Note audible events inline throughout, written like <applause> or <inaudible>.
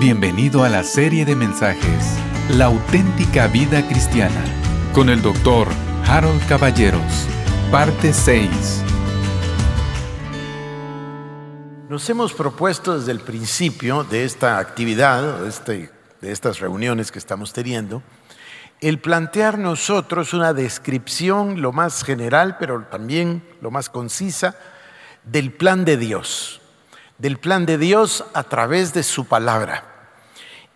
Bienvenido a la serie de mensajes La auténtica vida cristiana con el doctor Harold Caballeros, parte 6. Nos hemos propuesto desde el principio de esta actividad, de, este, de estas reuniones que estamos teniendo, el plantear nosotros una descripción lo más general, pero también lo más concisa, del plan de Dios del plan de Dios a través de su palabra.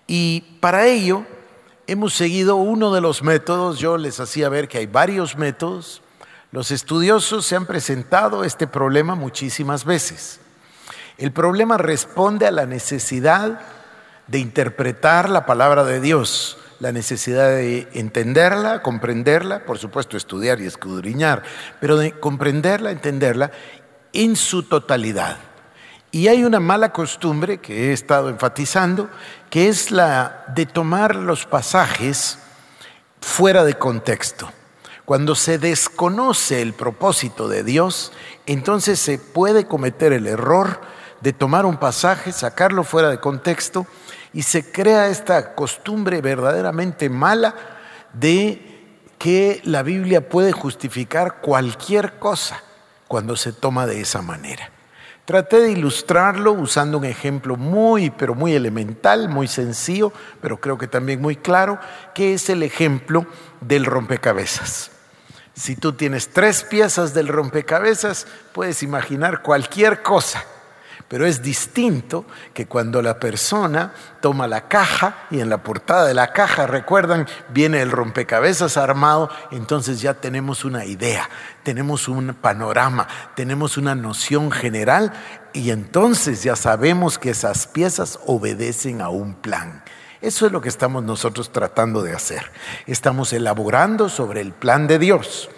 Y para ello hemos seguido uno de los métodos, yo les hacía ver que hay varios métodos, los estudiosos se han presentado este problema muchísimas veces. El problema responde a la necesidad de interpretar la palabra de Dios, la necesidad de entenderla, comprenderla, por supuesto estudiar y escudriñar, pero de comprenderla, entenderla en su totalidad. Y hay una mala costumbre que he estado enfatizando, que es la de tomar los pasajes fuera de contexto. Cuando se desconoce el propósito de Dios, entonces se puede cometer el error de tomar un pasaje, sacarlo fuera de contexto y se crea esta costumbre verdaderamente mala de que la Biblia puede justificar cualquier cosa cuando se toma de esa manera. Traté de ilustrarlo usando un ejemplo muy, pero muy elemental, muy sencillo, pero creo que también muy claro, que es el ejemplo del rompecabezas. Si tú tienes tres piezas del rompecabezas, puedes imaginar cualquier cosa pero es distinto que cuando la persona toma la caja y en la portada de la caja, recuerdan, viene el rompecabezas armado, entonces ya tenemos una idea, tenemos un panorama, tenemos una noción general y entonces ya sabemos que esas piezas obedecen a un plan. Eso es lo que estamos nosotros tratando de hacer. Estamos elaborando sobre el plan de Dios.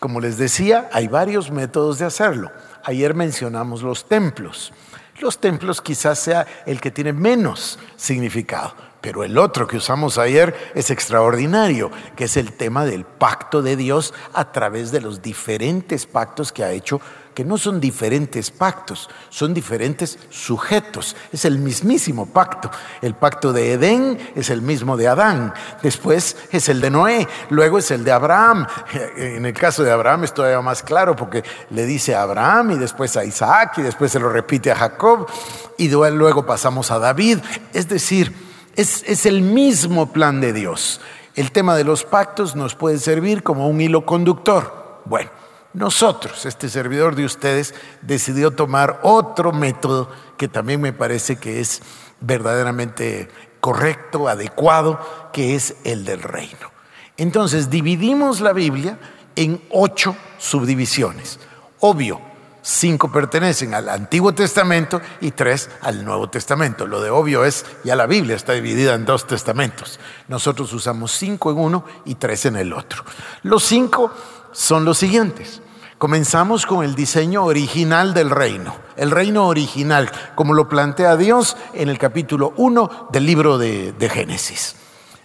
Como les decía, hay varios métodos de hacerlo. Ayer mencionamos los templos. Los templos quizás sea el que tiene menos significado, pero el otro que usamos ayer es extraordinario, que es el tema del pacto de Dios a través de los diferentes pactos que ha hecho que no son diferentes pactos, son diferentes sujetos. Es el mismísimo pacto. El pacto de Edén es el mismo de Adán, después es el de Noé, luego es el de Abraham. <laughs> En el caso de Abraham es todavía más claro porque le dice a Abraham y después a Isaac y después se lo repite a Jacob y luego pasamos a David. Es decir, es, es el mismo plan de Dios. El tema de los pactos nos puede servir como un hilo conductor. Bueno. Nosotros, este servidor de ustedes, decidió tomar otro método que también me parece que es verdaderamente correcto, adecuado, que es el del reino. Entonces, dividimos la Biblia en ocho subdivisiones. Obvio, cinco pertenecen al Antiguo Testamento y tres al Nuevo Testamento. Lo de obvio es, ya la Biblia está dividida en dos testamentos. Nosotros usamos cinco en uno y tres en el otro. Los cinco son los siguientes. Comenzamos con el diseño original del reino, el reino original, como lo plantea Dios en el capítulo 1 del libro de, Génesis.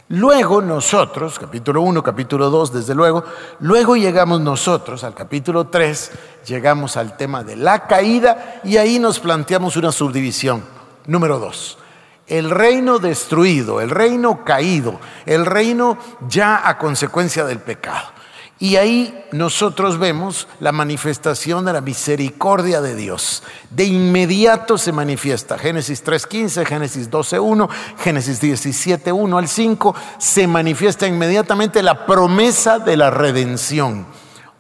Luego nosotros, capítulo 1, capítulo 2, desde luego, luego llegamos nosotros al capítulo 3, llegamos al tema de la caída y ahí nos planteamos una subdivisión. Número 2, el reino destruido, el reino caído, el reino ya a consecuencia del pecado. Y ahí nosotros vemos la manifestación de la misericordia de Dios. De inmediato se manifiesta. Génesis 3.15, Génesis 12.1, Génesis 17.1 al 5, se manifiesta inmediatamente la promesa de la redención.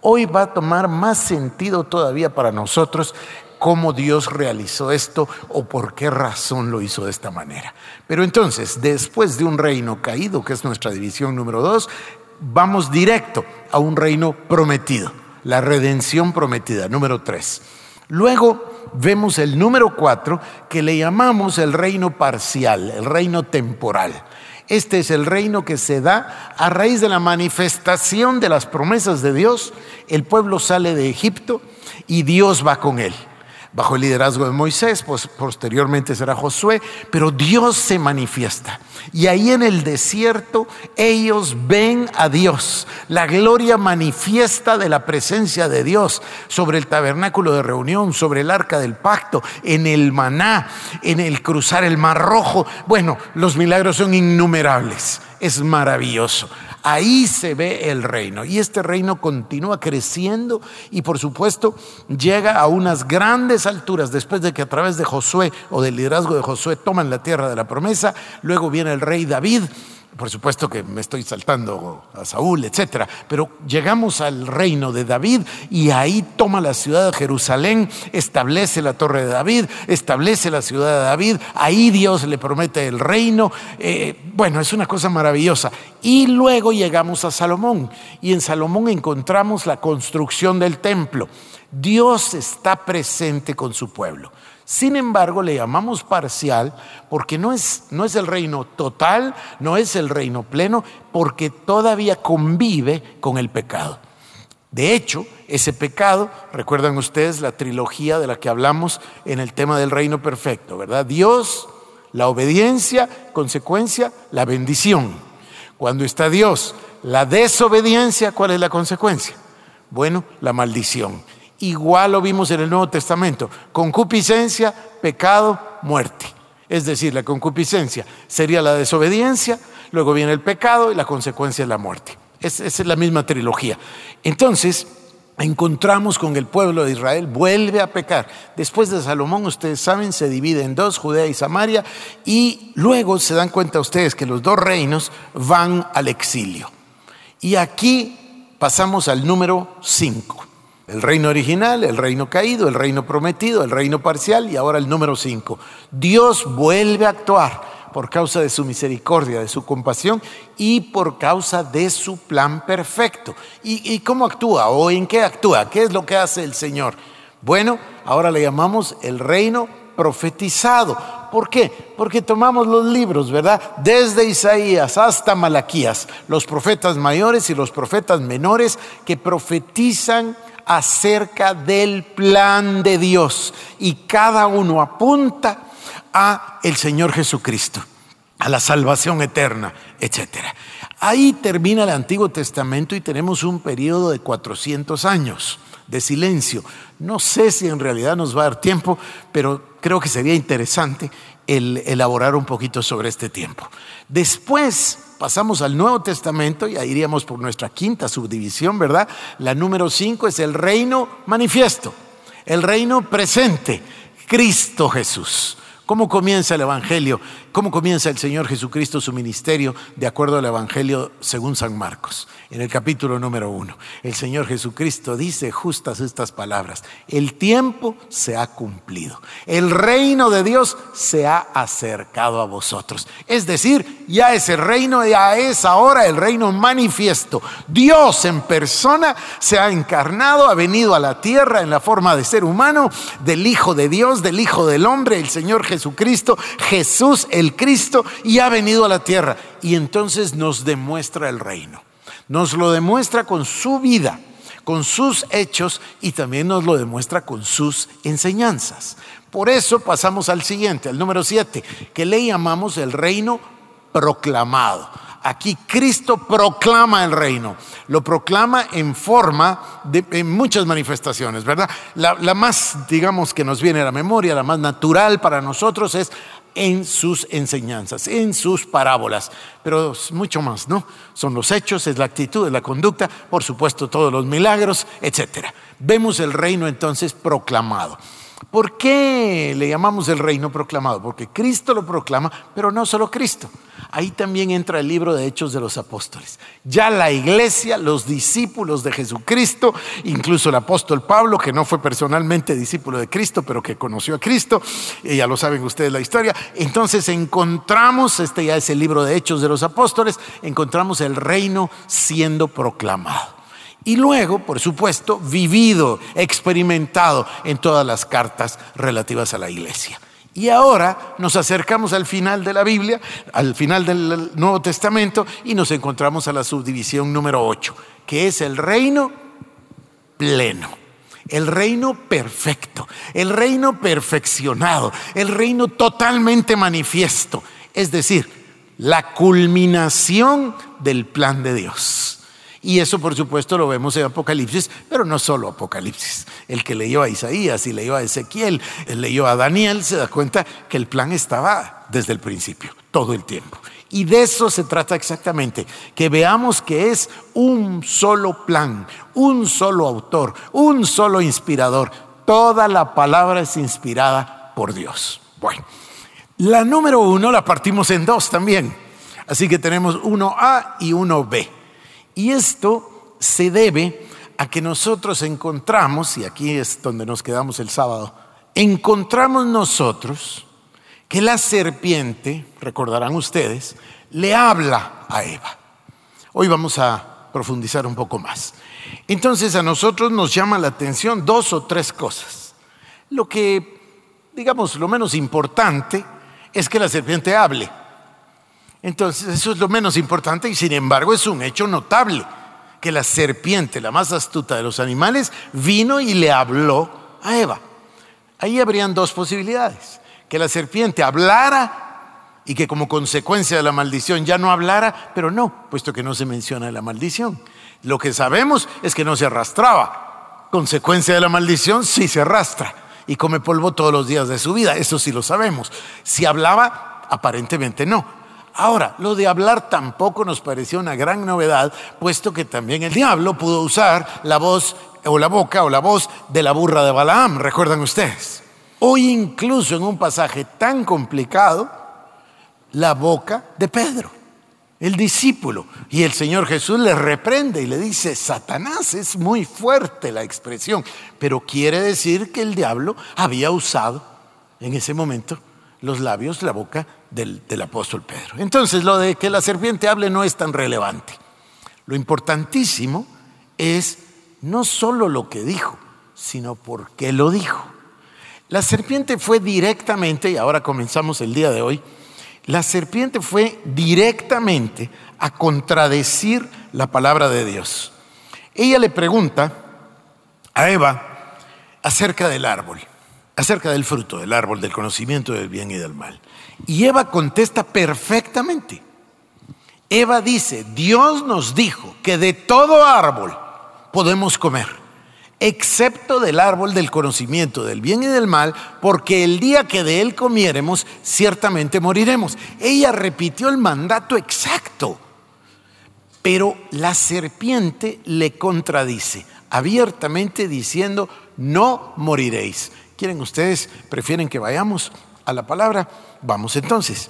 Hoy va a tomar más sentido todavía para nosotros cómo Dios realizó esto o por qué razón lo hizo de esta manera. Pero entonces, después de un reino caído, que es nuestra división número dos, vamos directo a un reino prometido, la redención prometida, número tres. Luego vemos el número cuatro que le llamamos el reino parcial, el reino temporal. Este es el reino que se da a raíz de la manifestación de las promesas de Dios. El pueblo sale de Egipto y Dios va con él. Bajo el liderazgo de Moisés, pues posteriormente será Josué, pero Dios se manifiesta. Y ahí en el desierto ellos ven a Dios, la gloria manifiesta de la presencia de Dios sobre el tabernáculo de reunión, sobre el arca del pacto, en el maná, en el cruzar el mar rojo. Bueno, los milagros son innumerables, es maravilloso. Ahí se ve el reino. Y este reino continúa creciendo y por supuesto llega a unas grandes alturas después de que a través de Josué o del liderazgo de Josué toman la tierra de la promesa. Luego viene el rey David por supuesto que me estoy saltando a Saúl, etcétera, pero llegamos al reino de David y ahí toma la ciudad de Jerusalén, establece la torre de David, establece la ciudad de David, ahí Dios le promete el reino. Eh, bueno, es una cosa maravillosa. Y luego llegamos a Salomón y en Salomón encontramos la construcción del templo. Dios está presente con su pueblo. Sin embargo, le llamamos parcial porque no es, no es el reino total, no es el reino pleno, porque todavía convive con el pecado. De hecho, ese pecado, recuerdan ustedes la trilogía de la que hablamos en el tema del reino perfecto, ¿verdad? Dios, la obediencia, consecuencia, la bendición. Cuando está Dios, la desobediencia, ¿cuál es la consecuencia? Bueno, la maldición. Igual lo vimos en el Nuevo Testamento. Concupiscencia, pecado, muerte. Es decir, la concupiscencia sería la desobediencia, luego viene el pecado y la consecuencia es la muerte. esa es la misma trilogía. Entonces, encontramos con el pueblo de Israel, vuelve a pecar. Después de Salomón, ustedes saben, se divide en dos, Judea y Samaria, y luego se dan cuenta ustedes que los dos reinos van al exilio. Y aquí pasamos al número 5. El reino original, el reino caído, el reino prometido, el reino parcial y ahora el número 5. Dios vuelve a actuar por causa de su misericordia, de su compasión y por causa de su plan perfecto. ¿Y, cómo actúa o en qué actúa? ¿Qué es lo que hace el Señor? Bueno, ahora le llamamos el reino profetizado. ¿Por qué? Porque tomamos los libros, ¿verdad? Desde Isaías hasta Malaquías, los profetas mayores y los profetas menores que profetizan acerca del plan de Dios y cada uno apunta a el Señor Jesucristo, a la salvación eterna, etcétera. Ahí termina el Antiguo Testamento y tenemos un periodo de 400 años de silencio. No sé si en realidad nos va a dar tiempo, pero creo que sería interesante el elaborar un poquito sobre este tiempo. Después pasamos al Nuevo Testamento y iríamos por nuestra quinta subdivisión, ¿verdad? La número cinco es el reino manifiesto, el reino presente, Cristo Jesús. ¿Cómo comienza el Evangelio? ¿Cómo comienza el Señor Jesucristo su ministerio de acuerdo al Evangelio según San Marcos? En el capítulo número uno, el Señor Jesucristo dice justas estas palabras, el tiempo se ha cumplido, el reino de Dios se ha acercado a vosotros. Es decir, ya ese reino, ya es ahora el reino manifiesto. Dios en persona se ha encarnado, ha venido a la tierra en la forma de ser humano, del Hijo de Dios, del Hijo del Hombre, el Señor Jesucristo, Jesús el el Cristo y ha venido a la tierra. Y entonces nos demuestra el reino. Nos lo demuestra con su vida, con sus hechos y también nos lo demuestra con sus enseñanzas. Por eso pasamos al siguiente, al número siete, que le llamamos el reino proclamado. Aquí Cristo proclama el reino, lo proclama en forma de muchas manifestaciones, ¿verdad? La, la, más, digamos, que nos viene a la memoria, la más natural para nosotros es en sus enseñanzas, en sus parábolas, pero mucho más, ¿no? Son los hechos, es la actitud, es la conducta, por supuesto todos los milagros, etc. Vemos el reino entonces proclamado. ¿Por qué le llamamos el reino proclamado? Porque Cristo lo proclama, pero no solo Cristo. Ahí también entra el libro de Hechos de los Apóstoles. Ya la iglesia, los discípulos de Jesucristo, incluso el apóstol Pablo, que no fue personalmente discípulo de Cristo, pero que conoció a Cristo, y ya lo saben ustedes la historia. Entonces encontramos, este ya es el libro de Hechos de los Apóstoles, encontramos el reino siendo proclamado. Y luego, por supuesto, vivido, experimentado en todas las cartas relativas a la iglesia. Y ahora nos acercamos al final de la Biblia, al final del Nuevo Testamento, y nos encontramos a la subdivisión número 8, que es el reino pleno. el reino perfecto, el reino perfeccionado, el reino totalmente manifiesto, es decir, la culminación del plan de Dios. Y eso por supuesto lo vemos en Apocalipsis, pero no solo Apocalipsis. El que leyó a Isaías y leyó a Ezequiel, leyó a Daniel, se da cuenta que el plan estaba desde el principio, todo el tiempo. Y de eso se trata exactamente, que veamos que es un solo plan, un solo autor, un solo inspirador. Toda la palabra es inspirada por Dios. Bueno, la número uno la partimos en dos también. Así que tenemos uno A y uno B. Y esto se debe a que nosotros encontramos, y aquí es donde nos quedamos el sábado, encontramos nosotros que la serpiente, recordarán ustedes, le habla a Eva. Hoy vamos a profundizar un poco más. Entonces a nosotros nos llama la atención dos o tres cosas. Lo que, digamos, lo menos importante es que la serpiente hable. Entonces, eso es lo menos importante y sin embargo es un hecho notable, que la serpiente, la más astuta de los animales, vino y le habló a Eva. Ahí habrían dos posibilidades, que la serpiente hablara y que como consecuencia de la maldición ya no hablara, pero no, puesto que no se menciona la maldición. Lo que sabemos es que no se arrastraba. Consecuencia de la maldición sí se arrastra y come polvo todos los días de su vida, eso sí lo sabemos. Si hablaba, aparentemente no. Ahora, lo de hablar tampoco nos pareció una gran novedad, puesto que también el diablo pudo usar la voz o la boca o la voz de la burra de Balaam, recuerdan ustedes. Hoy incluso en un pasaje tan complicado, la boca de Pedro, el discípulo. Y el Señor Jesús le reprende y le dice, Satanás es muy fuerte la expresión, pero quiere decir que el diablo había usado en ese momento los labios, la boca del, apóstol Pedro. Entonces, lo de que la serpiente hable no es tan relevante. Lo importantísimo es no solo lo que dijo, sino por qué lo dijo. La serpiente fue directamente, y ahora comenzamos el día de hoy, la serpiente fue directamente a contradecir la palabra de Dios. Ella le pregunta a Eva acerca del árbol acerca del fruto del árbol del conocimiento del bien y del mal. Y Eva contesta perfectamente. Eva dice, Dios nos dijo que de todo árbol podemos comer, excepto del árbol del conocimiento del bien y del mal, porque el día que de él comiéremos, ciertamente moriremos. Ella repitió el mandato exacto, pero la serpiente le contradice abiertamente diciendo, no moriréis. ¿Quieren ustedes? ¿Prefieren que vayamos a la palabra? Vamos entonces.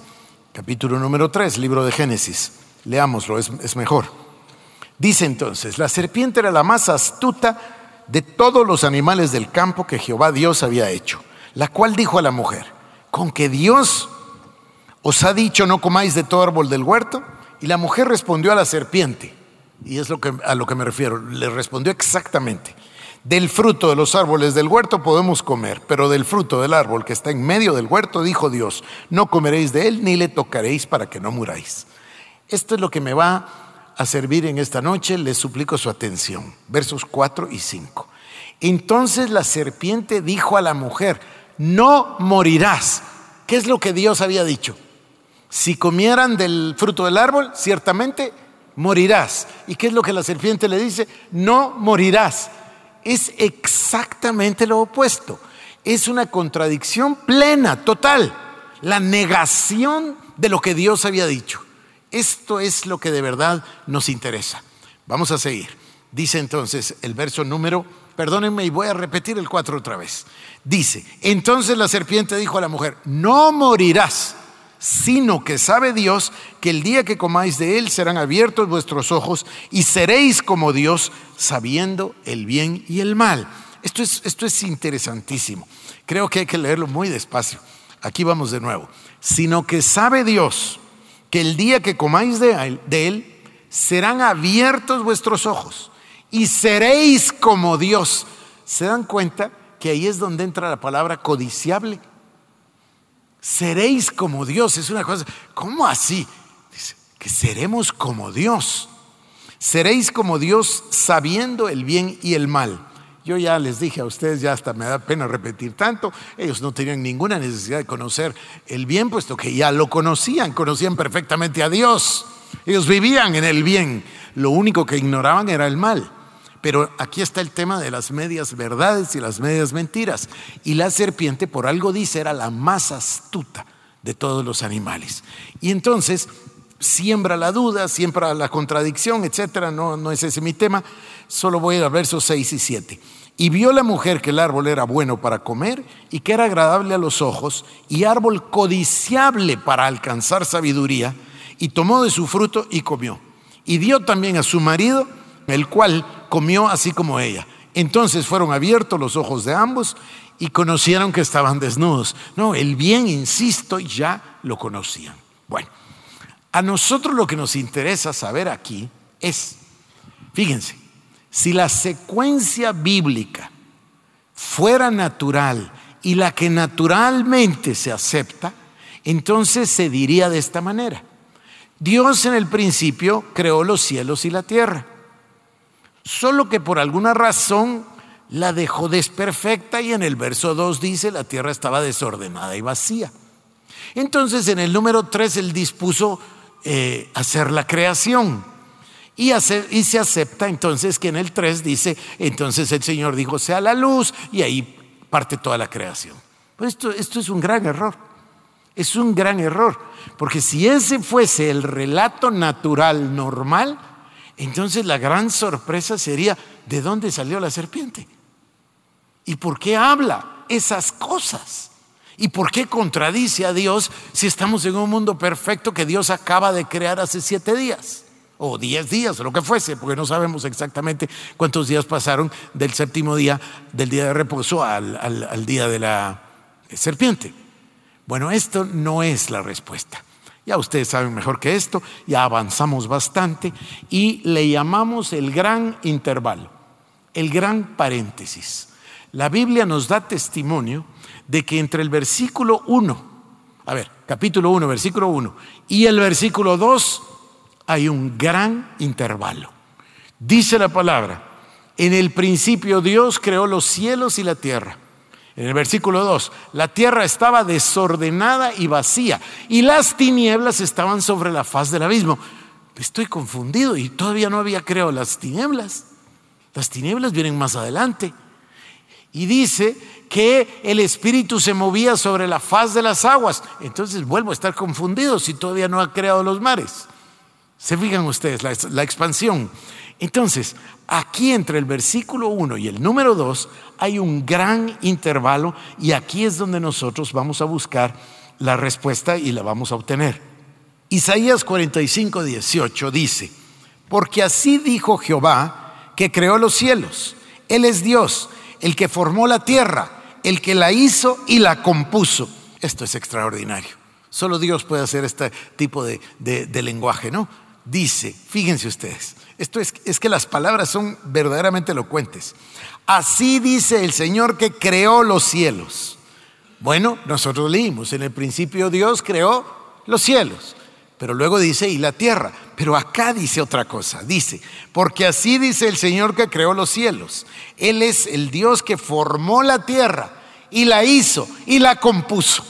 Capítulo número 3, libro de Génesis. Leámoslo, es, mejor. Dice entonces, la serpiente era la más astuta de todos los animales del campo que Jehová Dios había hecho, la cual dijo a la mujer, con que Dios os ha dicho no comáis de todo árbol del huerto. Y la mujer respondió a la serpiente, y es lo que, a lo que me refiero, le respondió exactamente. Del fruto de los árboles del huerto podemos comer, pero del fruto del árbol que está en medio del huerto, dijo Dios, no comeréis de él ni le tocaréis para que no muráis. Esto es lo que me va a servir en esta noche, les suplico su atención. Versos 4 y 5. Entonces la serpiente dijo a la mujer, no morirás. ¿Qué es lo que Dios había dicho? Si comieran del fruto del árbol, ciertamente morirás. ¿Y qué es lo que la serpiente le dice? No morirás es exactamente lo opuesto. Es una contradicción plena, total. La negación de lo que Dios había dicho. Esto es lo que de verdad nos interesa. Vamos a seguir. Dice entonces el verso número, perdónenme y voy a repetir el 4 otra vez. Dice, entonces la serpiente dijo a la mujer, no morirás sino que sabe Dios que el día que comáis de él serán abiertos vuestros ojos y seréis como Dios sabiendo el bien y el mal. Esto es, esto es interesantísimo. Creo que hay que leerlo muy despacio. Aquí vamos de nuevo. Sino que sabe Dios que el día que comáis de de él serán abiertos vuestros ojos y seréis como Dios. ¿Se dan cuenta que ahí es donde entra la palabra codiciable? Seréis como Dios. Es una cosa, ¿cómo así? Dice, que seremos como Dios. Seréis como Dios sabiendo el bien y el mal. Yo ya les dije a ustedes, ya hasta me da pena repetir tanto, ellos no tenían ninguna necesidad de conocer el bien, puesto que ya lo conocían, conocían perfectamente a Dios. Ellos vivían en el bien, lo único que ignoraban era el mal. Pero aquí está el tema de las medias verdades y las medias mentiras. Y la serpiente, por algo dice, era la más astuta de todos los animales. Y entonces siembra la duda, siembra la contradicción, etcétera. No, no es ese mi tema. Solo voy a versos 6 y 7. Y vio la mujer que el árbol era bueno para comer y que era agradable a los ojos y árbol codiciable para alcanzar sabiduría, y tomó de su fruto y comió. Y dio también a su marido, el cual comió así como ella. Entonces fueron abiertos los ojos de ambos y conocieron que estaban desnudos. No, el bien, insisto, ya lo conocían. Bueno, a nosotros lo que nos interesa saber aquí es, fíjense, si la secuencia bíblica fuera natural y la que naturalmente se acepta, entonces se diría de esta manera. Dios en el principio creó los cielos y la tierra, solo que por alguna razón la dejó desperfecta y en el verso 2 dice la tierra estaba desordenada y vacía. Entonces en el número 3 él dispuso eh, hacer la creación. Y, y se acepta entonces que en el 3 dice, entonces el Señor dijo, sea la luz, y ahí parte toda la creación. Pues esto, esto es un gran error. Es un gran error. Porque si ese fuese el relato natural normal, entonces la gran sorpresa sería, ¿de dónde salió la serpiente? ¿Y por qué habla esas cosas? ¿Y por qué contradice a Dios si estamos en un mundo perfecto que Dios acaba de crear hace siete días? O diez días, o lo que fuese, porque no sabemos exactamente cuántos días pasaron del séptimo día, del día de reposo al, al día de la serpiente. Bueno, esto no es la respuesta. Ya ustedes saben mejor que esto, ya avanzamos bastante y le llamamos el gran intervalo, el gran paréntesis. La Biblia nos da testimonio de que entre el versículo 1, a ver, capítulo 1, versículo 1, y el versículo 2 hay un gran intervalo. Dice la palabra, en el principio Dios creó los cielos y la tierra. En el versículo 2, la tierra estaba desordenada y vacía y las tinieblas estaban sobre la faz del abismo. Estoy confundido y todavía no había creado las tinieblas. Las tinieblas vienen más adelante. Y dice que el Espíritu se movía sobre la faz de las aguas. Entonces vuelvo a estar confundido si todavía no ha creado los mares. Se fijan ustedes, la, expansión. Entonces, aquí entre el versículo 1 y el número 2 hay un gran intervalo y aquí es donde nosotros vamos a buscar la respuesta y la vamos a obtener. Isaías 45, 18 dice, porque así dijo Jehová que creó los cielos. Él es Dios el que formó la tierra, el que la hizo y la compuso. Esto es extraordinario. Solo Dios puede hacer este tipo de, lenguaje, ¿no? Dice, fíjense ustedes, esto es, es que las palabras son verdaderamente elocuentes. Así dice el Señor que creó los cielos. Bueno, nosotros leímos, en el principio Dios creó los cielos. Pero luego dice, y la tierra. Pero acá dice otra cosa. Dice, porque así dice el Señor que creó los cielos. Él es el Dios que formó la tierra y la hizo y la compuso.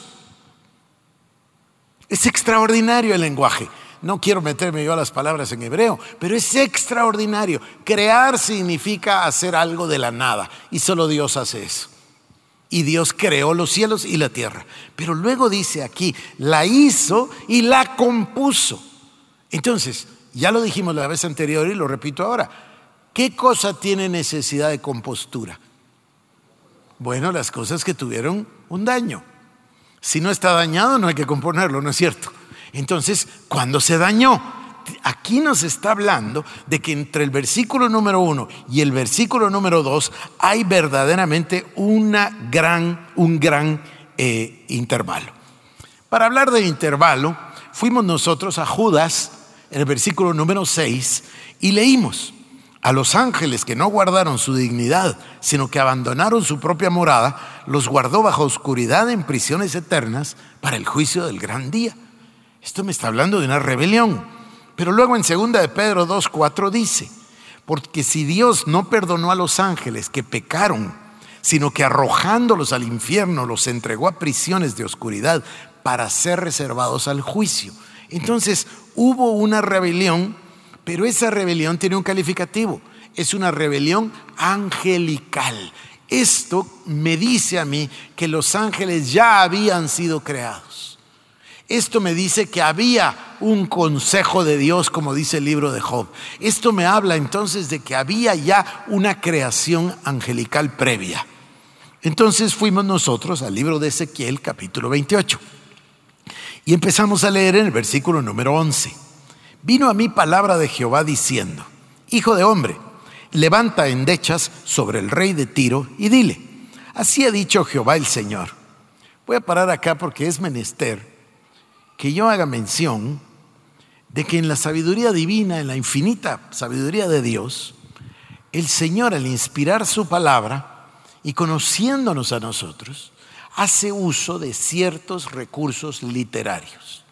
Es extraordinario el lenguaje. No quiero meterme yo a las palabras en hebreo, pero es extraordinario. Crear significa hacer algo de la nada y solo Dios hace eso y Dios creó los cielos y la tierra. Pero luego dice aquí, la hizo y la compuso. Entonces, ya lo dijimos la vez anterior y lo repito ahora, ¿qué cosa tiene necesidad de compostura? Bueno, las cosas que tuvieron un daño. Si no está dañado, no hay que componerlo, ¿no es cierto? Entonces, cuando se dañó, aquí nos está hablando de que entre el versículo número uno y el versículo número dos hay verdaderamente una gran, un gran eh, intervalo. Para hablar del intervalo, fuimos nosotros a Judas en el versículo número 6 y leímos a los ángeles que no guardaron su dignidad, sino que abandonaron su propia morada, los guardó bajo oscuridad en prisiones eternas para el juicio del gran día. Esto me está hablando de una rebelión. Pero luego en segunda de Pedro 2.4 dice, Porque si Dios no perdonó a los ángeles que pecaron, sino que arrojándolos al infierno los entregó a prisiones de oscuridad para ser reservados al juicio. Entonces hubo una rebelión, pero esa rebelión tiene un calificativo. Es una rebelión angelical. Esto me dice a mí que los ángeles ya habían sido creados. Esto me dice que había un consejo de Dios, como dice el libro de Job. Esto me habla entonces de que había ya una creación angelical previa. Entonces fuimos nosotros al libro de Ezequiel capítulo 28 y empezamos a leer en el versículo número 11. Vino a mí palabra de Jehová diciendo, Hijo de hombre, levanta endechas sobre el rey de Tiro y dile, así ha dicho Jehová el Señor. Voy a parar acá porque es menester que yo haga mención de que en la sabiduría divina, en la infinita sabiduría de Dios, el Señor al inspirar su palabra y conociéndonos a nosotros, hace uso de ciertos recursos literarios.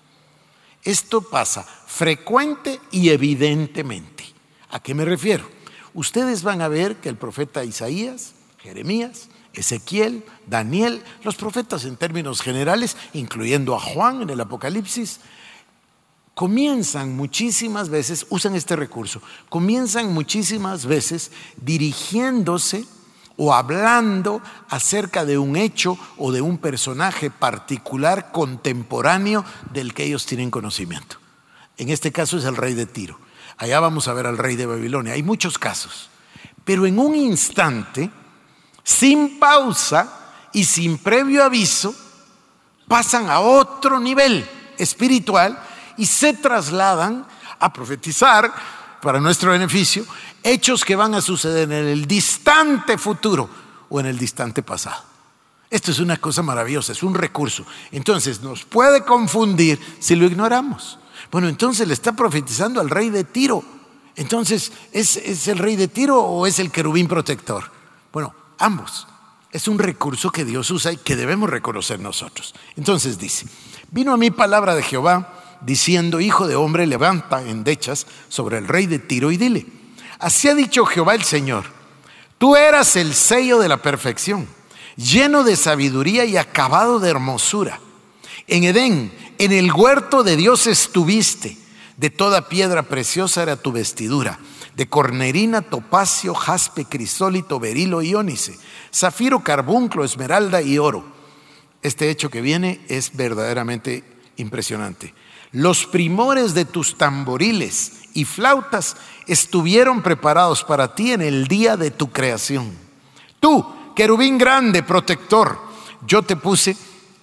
Esto pasa frecuente y evidentemente. ¿A qué me refiero? ustedes van a ver que el profeta Isaías, Jeremías, Ezequiel, Daniel, los profetas en términos generales, incluyendo a Juan en el Apocalipsis, comienzan muchísimas veces, usan este recurso, comienzan muchísimas veces dirigiéndose o hablando acerca de un hecho o de un personaje particular contemporáneo del que ellos tienen conocimiento. En este caso es el rey de Tiro. Allá vamos a ver al rey de Babilonia. Hay muchos casos. Pero en un instante, sin pausa y sin previo aviso, pasan a otro nivel espiritual y se trasladan a profetizar para nuestro beneficio hechos que van a suceder en el distante futuro o en el distante pasado. Esto es una cosa maravillosa, es un recurso. Entonces nos puede confundir si lo ignoramos. Bueno, entonces le está profetizando al rey de Tiro. Entonces, ¿es, el rey de Tiro o es el querubín protector? Bueno, ambos. Es un recurso que Dios usa y que debemos reconocer nosotros. Entonces dice, vino a mí palabra de Jehová diciendo, hijo de hombre, levanta endechas sobre el rey de Tiro y dile, así ha dicho Jehová el Señor, tú eras el sello de la perfección, lleno de sabiduría y acabado de hermosura. En Edén en el huerto de Dios estuviste. De toda piedra preciosa era tu vestidura. De cornerina, topacio, jaspe, crisólito, berilo y. Zafiro, carbunclo, esmeralda y oro. Este hecho que viene es verdaderamente impresionante. Los primores de tus tamboriles y flautas estuvieron preparados para ti en el día de tu creación. Tú, querubín grande, protector, yo te puse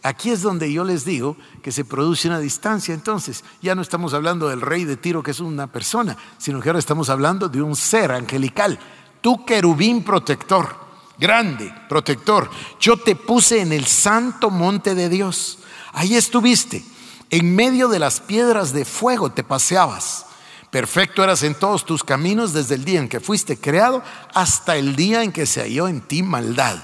Aquí es donde yo les digo que se produce una distancia. Entonces, ya no estamos hablando del rey de Tiro, que es una persona, sino que ahora estamos hablando de un ser angelical. Tu querubín protector, grande, protector. Yo te puse en el santo monte de Dios. Ahí estuviste. En medio de las piedras de fuego te paseabas. Perfecto eras en todos tus caminos desde el día en que fuiste creado hasta el día en que se halló en ti maldad.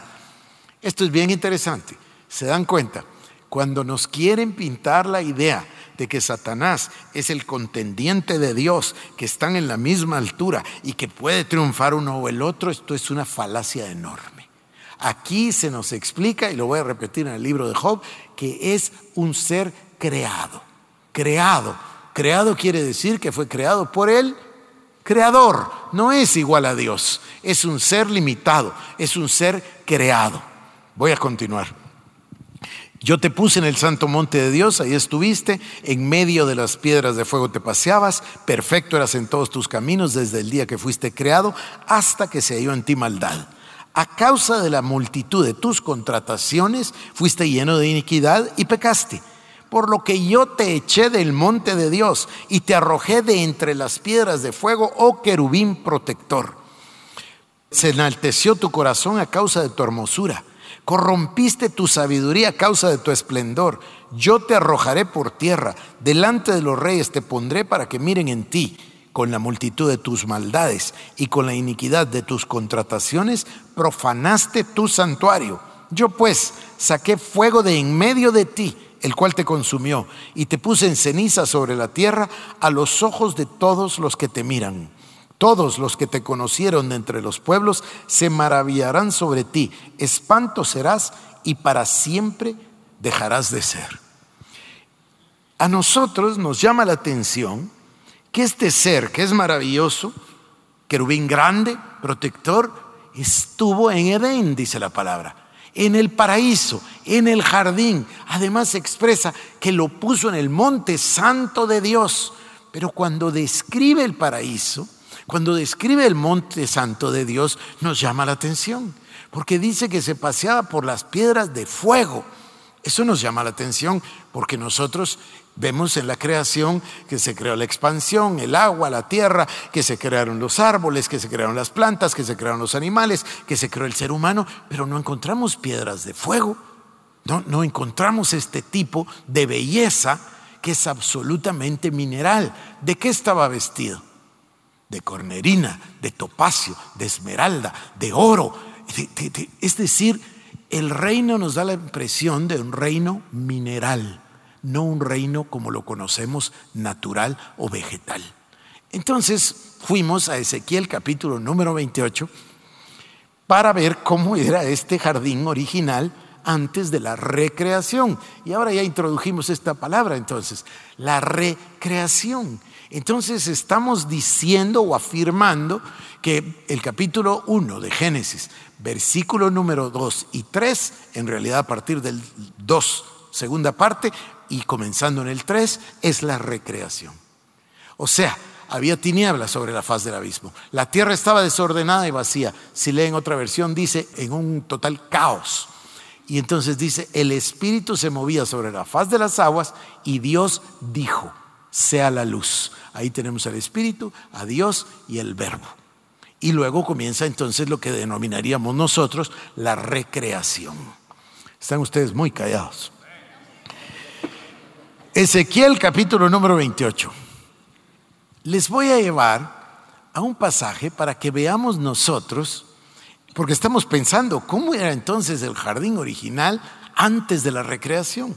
Esto es bien interesante. ¿Se dan cuenta? Cuando nos quieren pintar la idea de que Satanás es el contendiente de Dios, que están en la misma altura y que puede triunfar uno o el otro, esto es una falacia enorme. Aquí se nos explica, y lo voy a repetir en el libro de Job, que es un ser creado. Creado. Creado quiere decir que fue creado por el creador. No es igual a Dios. Es un ser limitado. Es un ser creado. Voy a continuar. Yo te puse en el santo monte de Dios, ahí estuviste, en medio de las piedras de fuego te paseabas, perfecto eras en todos tus caminos desde el día que fuiste creado hasta que se halló en ti maldad. A causa de la multitud de tus contrataciones fuiste lleno de iniquidad y pecaste. Por lo que yo te eché del monte de Dios y te arrojé de entre las piedras de fuego, oh querubín protector. Se enalteció tu corazón a causa de tu hermosura Corrompiste tu sabiduría a causa de tu esplendor. Yo te arrojaré por tierra. Delante de los reyes te pondré para que miren en ti. Con la multitud de tus maldades y con la iniquidad de tus contrataciones, profanaste tu santuario. Yo pues saqué fuego de en medio de ti, el cual te consumió, y te puse en ceniza sobre la tierra a los ojos de todos los que te miran. Todos los que te conocieron de entre los pueblos se maravillarán sobre ti. Espanto serás y para siempre dejarás de ser. A nosotros nos llama la atención que este ser, que es maravilloso, querubín grande, protector, estuvo en Edén, dice la palabra, en el paraíso, en el jardín. Además expresa que lo puso en el monte santo de Dios. Pero cuando describe el paraíso, cuando describe el monte santo de Dios, nos llama la atención, porque dice que se paseaba por las piedras de fuego. Eso nos llama la atención porque nosotros vemos en la creación que se creó la expansión, el agua, la tierra, que se crearon los árboles, que se crearon las plantas, que se crearon los animales, que se creó el ser humano, pero no encontramos piedras de fuego, no, encontramos este tipo de belleza que es absolutamente mineral. ¿De qué estaba vestido? De cornerina, de topacio, de esmeralda, de oro. Es decir, el reino nos da la impresión de un reino mineral, no un reino como lo conocemos natural o vegetal. Entonces fuimos a Ezequiel capítulo número 28 para ver cómo era este jardín original antes de la recreación. Y ahora ya introdujimos esta palabra entonces, la recreación. Entonces estamos diciendo o afirmando que el capítulo 1 de Génesis, versículo número 2 y 3, en realidad a partir del 2, segunda parte, y comenzando en el 3, es la recreación. O sea, había tinieblas sobre la faz del abismo. La tierra estaba desordenada y vacía. Si leen otra versión, dice en un total caos. Y entonces dice, el espíritu se movía sobre la faz de las aguas y Dios dijo, sea la luz. Ahí tenemos al espíritu, a Dios y el verbo. Y luego comienza entonces lo que denominaríamos nosotros la recreación. Están ustedes muy callados. Ezequiel capítulo número 28. Les voy a llevar a un pasaje para que veamos nosotros, porque estamos pensando cómo era entonces el jardín original antes de la recreación.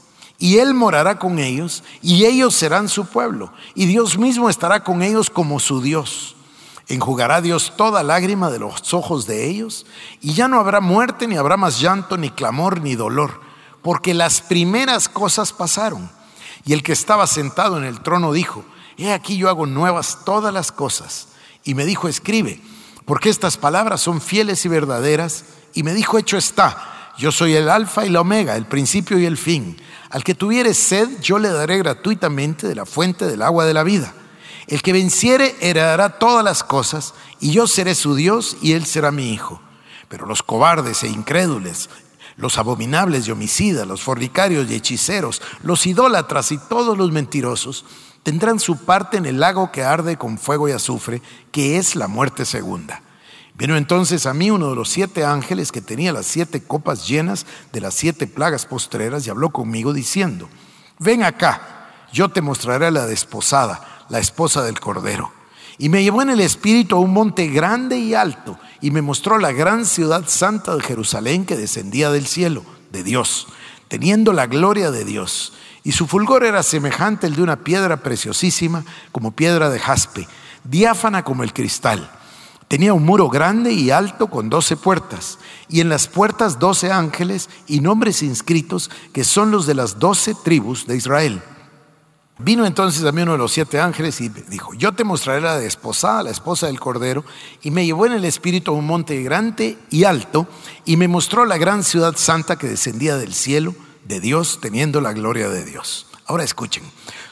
y Él morará con ellos, y ellos serán su pueblo, y Dios mismo estará con ellos como su Dios Enjugará Dios toda lágrima de los ojos de ellos, y ya no habrá muerte, ni habrá más llanto, ni clamor, ni dolor, porque las primeras cosas pasaron. Y el que estaba sentado en el trono dijo, He aquí yo hago nuevas todas las cosas. Y me dijo, escribe, porque estas palabras son fieles y verdaderas. Y me dijo, hecho está, yo soy el alfa y la omega, el principio y el fin. Al que tuviere sed, yo le daré gratuitamente de la fuente del agua de la vida. El que venciere heredará todas las cosas, y yo seré su Dios y él será mi hijo. Pero los cobardes e incrédules, los abominables y homicidas, los fornicarios y hechiceros, los idólatras y todos los mentirosos, tendrán su parte en el lago que arde con fuego y azufre, que es la muerte segunda. Vino entonces a mí uno de los siete ángeles que tenía las siete copas llenas de las siete plagas postreras y habló conmigo diciendo, ven acá, yo te mostraré la desposada la esposa del Cordero. Y me llevó en el espíritu a un monte grande y alto y me mostró la gran ciudad santa de Jerusalén que descendía del cielo, de Dios, teniendo la gloria de Dios. Y su fulgor era semejante al de una piedra preciosísima, como piedra de jaspe, diáfana como el cristal. Tenía un muro grande y alto con doce puertas, y en las puertas doce ángeles y nombres inscritos que son los de las doce tribus de Israel. Vino entonces a mí uno de los siete ángeles y dijo, yo te mostraré la desposada, la esposa del Cordero, y me llevó en el espíritu a un monte grande y alto, y me mostró la gran ciudad santa que descendía del cielo de Dios, teniendo la gloria de Dios. Ahora escuchen,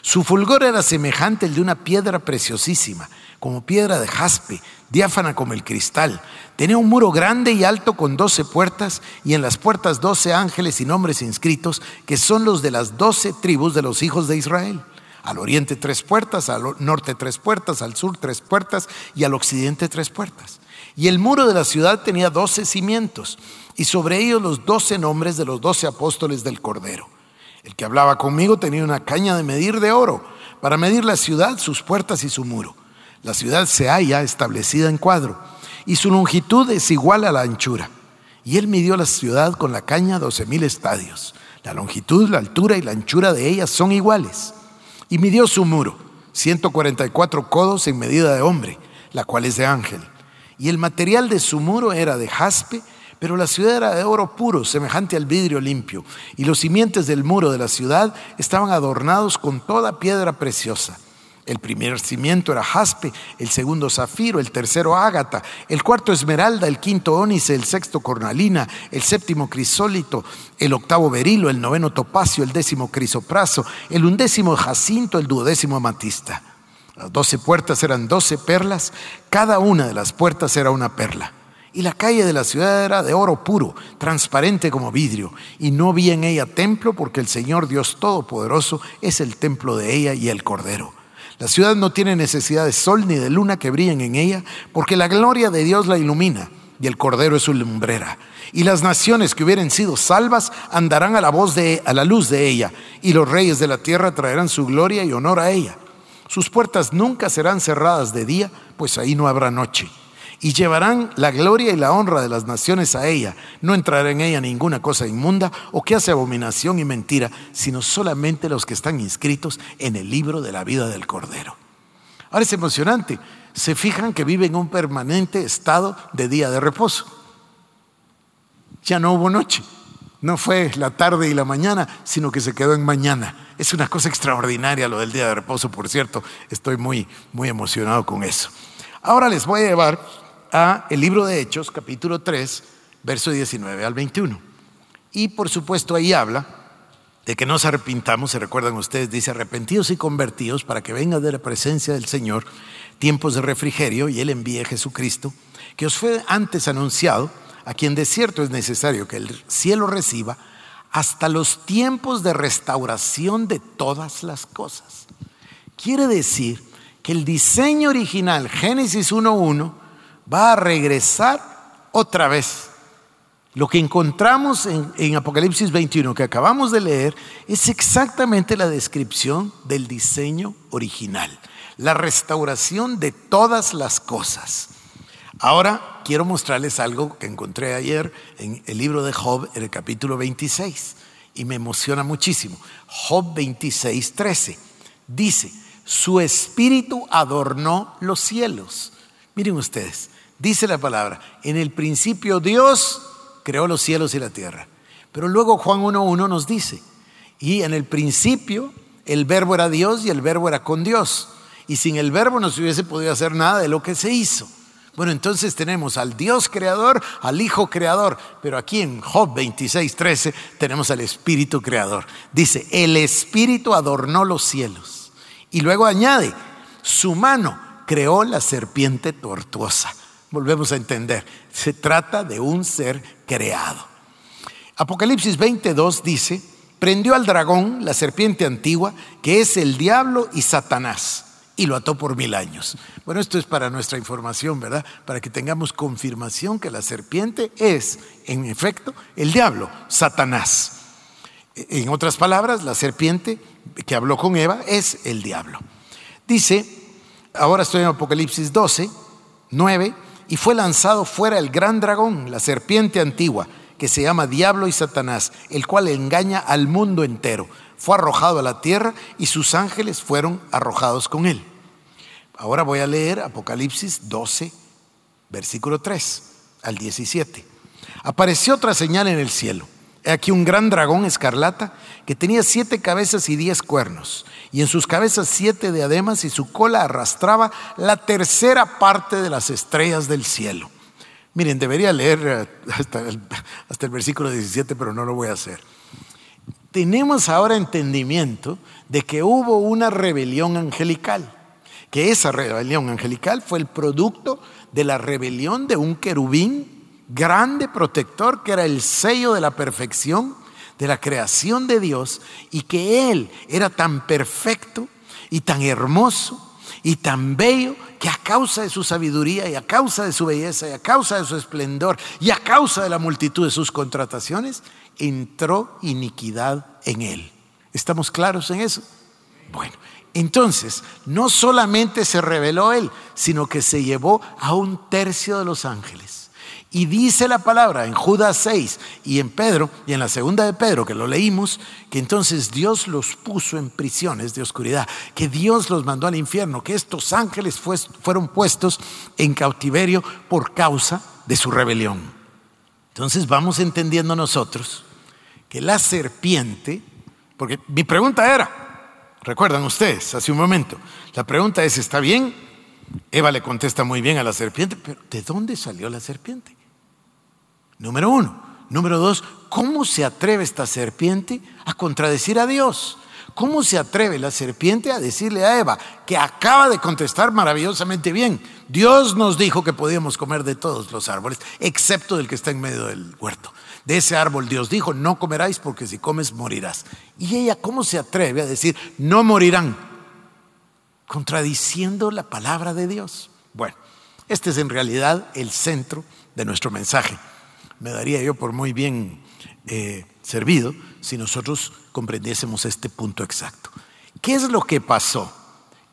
su fulgor era semejante al de una piedra preciosísima, como piedra de jaspe, diáfana como el cristal. Tenía un muro grande y alto con doce puertas, y en las puertas doce ángeles y nombres inscritos, que son los de las doce tribus de los hijos de Israel. Al oriente tres puertas, al norte tres puertas, al sur tres puertas y al occidente tres puertas. Y el muro de la ciudad tenía doce cimientos y sobre ellos los doce nombres de los doce apóstoles del Cordero. El que hablaba conmigo tenía una caña de medir de oro para medir la ciudad, sus puertas y su muro. La ciudad se halla establecida en cuadro y su longitud es igual a la anchura. Y él midió la ciudad con la caña doce mil estadios. La longitud, la altura y la anchura de ella son iguales y midió su muro, 144 codos en medida de hombre, la cual es de ángel. Y el material de su muro era de jaspe, pero la ciudad era de oro puro, semejante al vidrio limpio, y los simientes del muro de la ciudad estaban adornados con toda piedra preciosa. El primer cimiento era jaspe, el segundo zafiro, el tercero ágata, el cuarto esmeralda, el quinto ónice, el sexto cornalina, el séptimo crisólito, el octavo berilo, el noveno topacio, el décimo crisopraso, el undécimo jacinto, el duodécimo amatista. Las doce puertas eran doce perlas, cada una de las puertas era una perla. Y la calle de la ciudad era de oro puro, transparente como vidrio, y no vi en ella templo porque el Señor Dios Todopoderoso es el templo de ella y el Cordero. La ciudad no tiene necesidad de sol ni de luna que brillen en ella, porque la gloria de Dios la ilumina y el Cordero es su lumbrera. Y las naciones que hubieran sido salvas andarán a la voz de a la luz de ella, y los reyes de la tierra traerán su gloria y honor a ella. Sus puertas nunca serán cerradas de día, pues ahí no habrá noche y llevarán la gloria y la honra de las naciones a ella. No entrará en ella ninguna cosa inmunda o que hace abominación y mentira, sino solamente los que están inscritos en el libro de la vida del Cordero. Ahora es emocionante. Se fijan que vive en un permanente estado de día de reposo. Ya no hubo noche. No fue la tarde y la mañana, sino que se quedó en mañana. Es una cosa extraordinaria lo del día de reposo, por cierto. Estoy muy, muy emocionado con eso. Ahora les voy a llevar a el libro de Hechos, capítulo 3, verso 19 al 21. Y por supuesto ahí habla de que nos arrepintamos, se recuerdan ustedes, dice arrepentidos y convertidos para que venga de la presencia del Señor tiempos de refrigerio y Él envíe a Jesucristo, que os fue antes anunciado, a quien de cierto es necesario que el cielo reciba hasta los tiempos de restauración de todas las cosas. Quiere decir que el diseño original, Génesis 1.1, va a regresar otra vez. Lo que encontramos en, Apocalipsis 21 que acabamos de leer es exactamente la descripción del diseño original, la restauración de todas las cosas. Ahora quiero mostrarles algo que encontré ayer en el libro de Job, en el capítulo 26, y me emociona muchísimo. Job 26, 13 dice, su espíritu adornó los cielos. Miren ustedes, Dice la palabra, en el principio Dios creó los cielos y la tierra. Pero luego Juan 1.1 nos dice, y en el principio el verbo era Dios y el verbo era con Dios. Y sin el verbo no se hubiese podido hacer nada de lo que se hizo. Bueno, entonces tenemos al Dios creador, al Hijo creador, pero aquí en Job 26.13 tenemos al Espíritu creador. Dice, el Espíritu adornó los cielos. Y luego añade, su mano creó la serpiente tortuosa volvemos a entender, se trata de un ser creado. Apocalipsis 22 dice, prendió al dragón, la serpiente antigua, que es el diablo y Satanás, y lo ató por mil años. Bueno, esto es para nuestra información, ¿verdad? Para que tengamos confirmación que la serpiente es, en efecto, el diablo, Satanás. En otras palabras, la serpiente que habló con Eva es el diablo. Dice, ahora estoy en Apocalipsis 12, 9, y fue lanzado fuera el gran dragón, la serpiente antigua, que se llama Diablo y Satanás, el cual engaña al mundo entero. Fue arrojado a la tierra y sus ángeles fueron arrojados con él. Ahora voy a leer Apocalipsis 12, versículo 3 al 17. Apareció otra señal en el cielo Aquí un gran dragón escarlata que tenía siete cabezas y diez cuernos, y en sus cabezas siete diademas, y su cola arrastraba la tercera parte de las estrellas del cielo. Miren, debería leer eh, hasta el, hasta el versículo 17, pero no lo voy a hacer. Tenemos ahora entendimiento de que hubo una rebelión angelical, que esa rebelión angelical fue el producto de la rebelión de un querubín grande protector que era el sello de la perfección de la creación de Dios y que Él era tan perfecto y tan hermoso y tan bello que a causa de su sabiduría y a causa de su belleza y a causa de su esplendor y a causa de la multitud de sus contrataciones, entró iniquidad en él. ¿Estamos claros en eso? Bueno, entonces, no solamente se reveló él, sino que se llevó a un tercio de los ángeles. Y dice la palabra en Judas 6 y en Pedro, y en la segunda de Pedro, que lo leímos, que entonces Dios los puso en prisiones de oscuridad, que Dios los mandó al infierno, que estos ángeles fueron puestos en cautiverio por causa de su rebelión. Entonces vamos entendiendo nosotros que la serpiente, porque mi pregunta era, recuerdan ustedes hace un momento, la pregunta es, ¿está bien? Eva le contesta muy bien a la serpiente, pero ¿de dónde salió la serpiente? Número uno. Número dos, ¿cómo se atreve esta serpiente a contradecir a Dios? ¿Cómo se atreve la serpiente a decirle a Eva, que acaba de contestar maravillosamente bien? Dios nos dijo que podíamos comer de todos los árboles, excepto del que está en medio del huerto. De ese árbol Dios dijo, no comeráis porque si comes morirás. Y ella, ¿cómo se atreve a decir, no morirán? Contradiciendo la palabra de Dios. Bueno, este es en realidad el centro de nuestro mensaje me daría yo por muy bien eh, servido si nosotros comprendiésemos este punto exacto. ¿Qué es lo que pasó?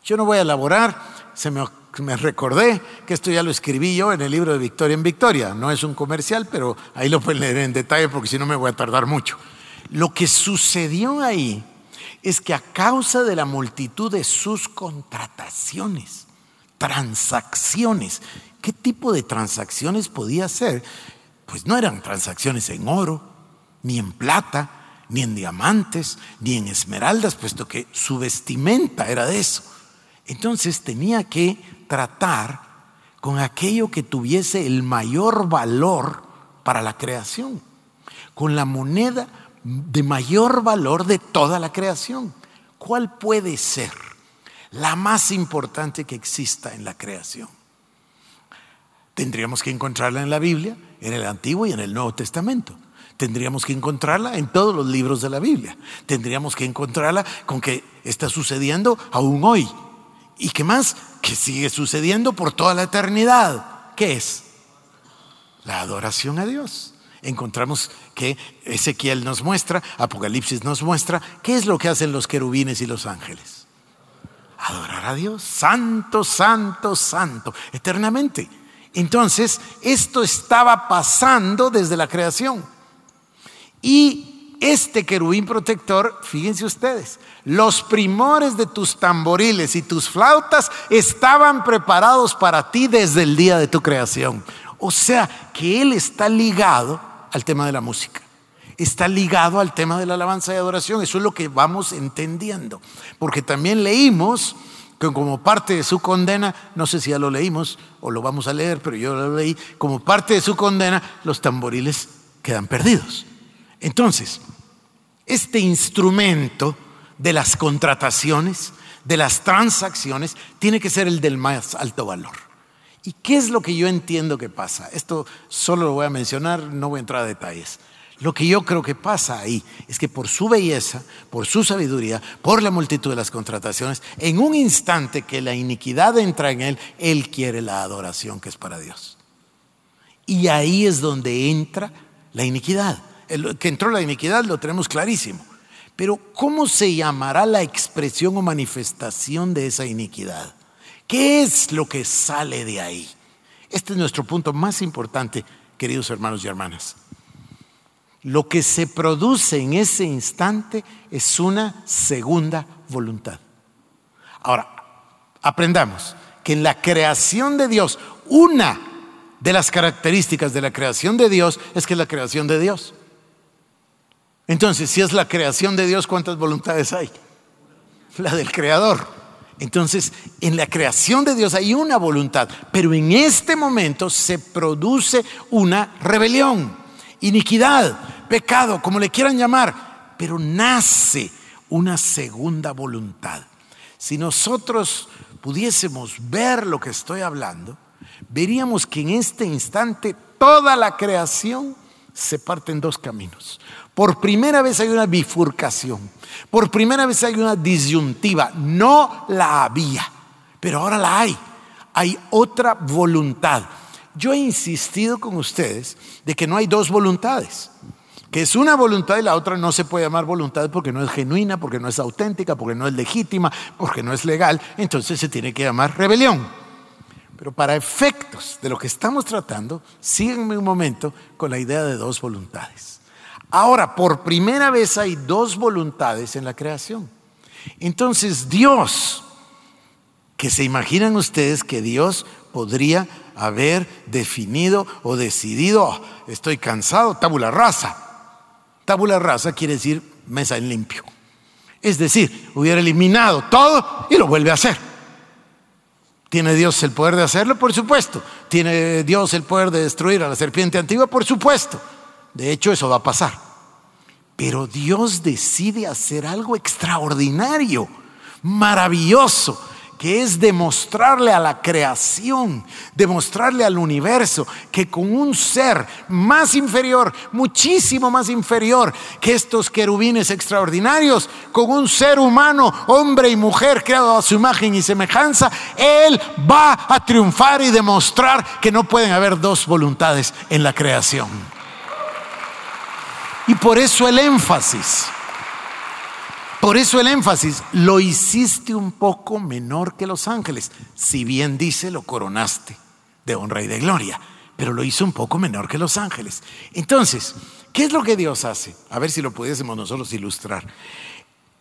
Yo no voy a elaborar, se me, me, recordé que esto ya lo escribí yo en el libro de Victoria en Victoria. No es un comercial, pero ahí lo pueden leer en detalle porque si no me voy a tardar mucho. Lo que sucedió ahí es que a causa de la multitud de sus contrataciones, transacciones, ¿qué tipo de transacciones podía ser? Pues no eran transacciones en oro, ni en plata, ni en diamantes, ni en esmeraldas, puesto que su vestimenta era de eso. Entonces tenía que tratar con aquello que tuviese el mayor valor para la creación, con la moneda de mayor valor de toda la creación. ¿Cuál puede ser la más importante que exista en la creación? Tendríamos que encontrarla en la Biblia, en el Antiguo y en el Nuevo Testamento. Tendríamos que encontrarla en todos los libros de la Biblia. Tendríamos que encontrarla con que está sucediendo aún hoy. ¿Y qué más? Que sigue sucediendo por toda la eternidad. ¿Qué es? La adoración a Dios. Encontramos que Ezequiel nos muestra, Apocalipsis nos muestra, ¿qué es lo que hacen los querubines y los ángeles? Adorar a Dios, santo, santo, santo, eternamente. Entonces, esto estaba pasando desde la creación. Y este querubín protector, fíjense ustedes, los primores de tus tamboriles y tus flautas estaban preparados para ti desde el día de tu creación. O sea, que Él está ligado al tema de la música está ligado al tema de la alabanza y adoración. Eso es lo que vamos entendiendo. Porque también leímos que como parte de su condena, no sé si ya lo leímos o lo vamos a leer, pero yo lo leí, como parte de su condena, los tamboriles quedan perdidos. Entonces, este instrumento de las contrataciones, de las transacciones, tiene que ser el del más alto valor. ¿Y qué es lo que yo entiendo que pasa? Esto solo lo voy a mencionar, no voy a entrar a detalles. Lo que yo creo que pasa ahí es que por su belleza, por su sabiduría, por la multitud de las contrataciones, en un instante que la iniquidad entra en él, él quiere la adoración que es para Dios. Y ahí es donde entra la iniquidad. El que entró la iniquidad lo tenemos clarísimo. Pero ¿cómo se llamará la expresión o manifestación de esa iniquidad? ¿Qué es lo que sale de ahí? Este es nuestro punto más importante, queridos hermanos y hermanas. Lo que se produce en ese instante es una segunda voluntad. Ahora, aprendamos que en la creación de Dios, una de las características de la creación de Dios es que es la creación de Dios. Entonces, si es la creación de Dios, ¿cuántas voluntades hay? La del Creador. Entonces, en la creación de Dios hay una voluntad, pero en este momento se produce una rebelión, iniquidad, pecado, como le quieran llamar, pero nace una segunda voluntad. Si nosotros pudiésemos ver lo que estoy hablando, veríamos que en este instante toda la creación se parte en dos caminos. Por primera vez hay una bifurcación. Por primera vez hay una disyuntiva. No la había, pero ahora la hay. Hay otra voluntad. Yo he insistido con ustedes de que no hay dos voluntades que es una voluntad y la otra no se puede llamar voluntad porque no es genuina, porque no es auténtica, porque no es legítima, porque no es legal, entonces se tiene que llamar rebelión. Pero para efectos de lo que estamos tratando, síganme un momento con la idea de dos voluntades. Ahora, por primera vez hay dos voluntades en la creación. Entonces Dios, que se imaginan ustedes que Dios podría haber definido o decidido, oh, estoy cansado, tabula rasa, Tabula rasa quiere decir mesa en limpio. Es decir, hubiera eliminado todo y lo vuelve a hacer. ¿Tiene Dios el poder de hacerlo? Por supuesto. ¿Tiene Dios el poder de destruir a la serpiente antigua? Por supuesto. De hecho, eso va a pasar. Pero Dios decide hacer algo extraordinario, maravilloso, que es demostrarle a la creación, demostrarle al universo que con un ser más inferior, muchísimo más inferior que estos querubines extraordinarios, con un ser humano, hombre y mujer creado a su imagen y semejanza, Él va a triunfar y demostrar que no pueden haber dos voluntades en la creación. Y por eso el énfasis. Por eso el énfasis, lo hiciste un poco menor que los ángeles. Si bien dice, lo coronaste de honra y de gloria, pero lo hizo un poco menor que los ángeles. Entonces, ¿qué es lo que Dios hace? A ver si lo pudiésemos nosotros ilustrar.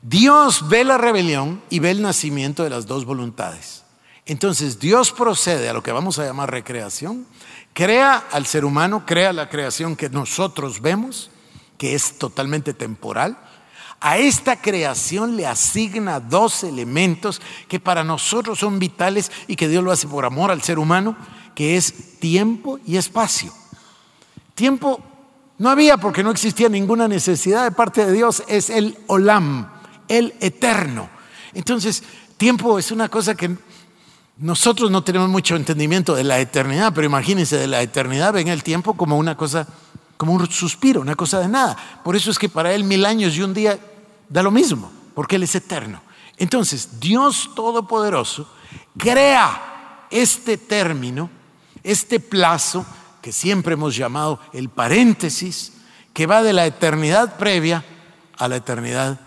Dios ve la rebelión y ve el nacimiento de las dos voluntades. Entonces Dios procede a lo que vamos a llamar recreación, crea al ser humano, crea la creación que nosotros vemos, que es totalmente temporal, a esta creación le asigna dos elementos que para nosotros son vitales y que Dios lo hace por amor al ser humano, que es tiempo y espacio. Tiempo no había porque no existía ninguna necesidad de parte de Dios, es el olam, el eterno. Entonces, tiempo es una cosa que nosotros no tenemos mucho entendimiento de la eternidad, pero imagínense de la eternidad, ven el tiempo como una cosa, como un suspiro, una cosa de nada. Por eso es que para él mil años y un día da lo mismo, porque Él es eterno. Entonces, Dios Todopoderoso crea este término, este plazo, que siempre hemos llamado el paréntesis, que va de la eternidad previa a la eternidad.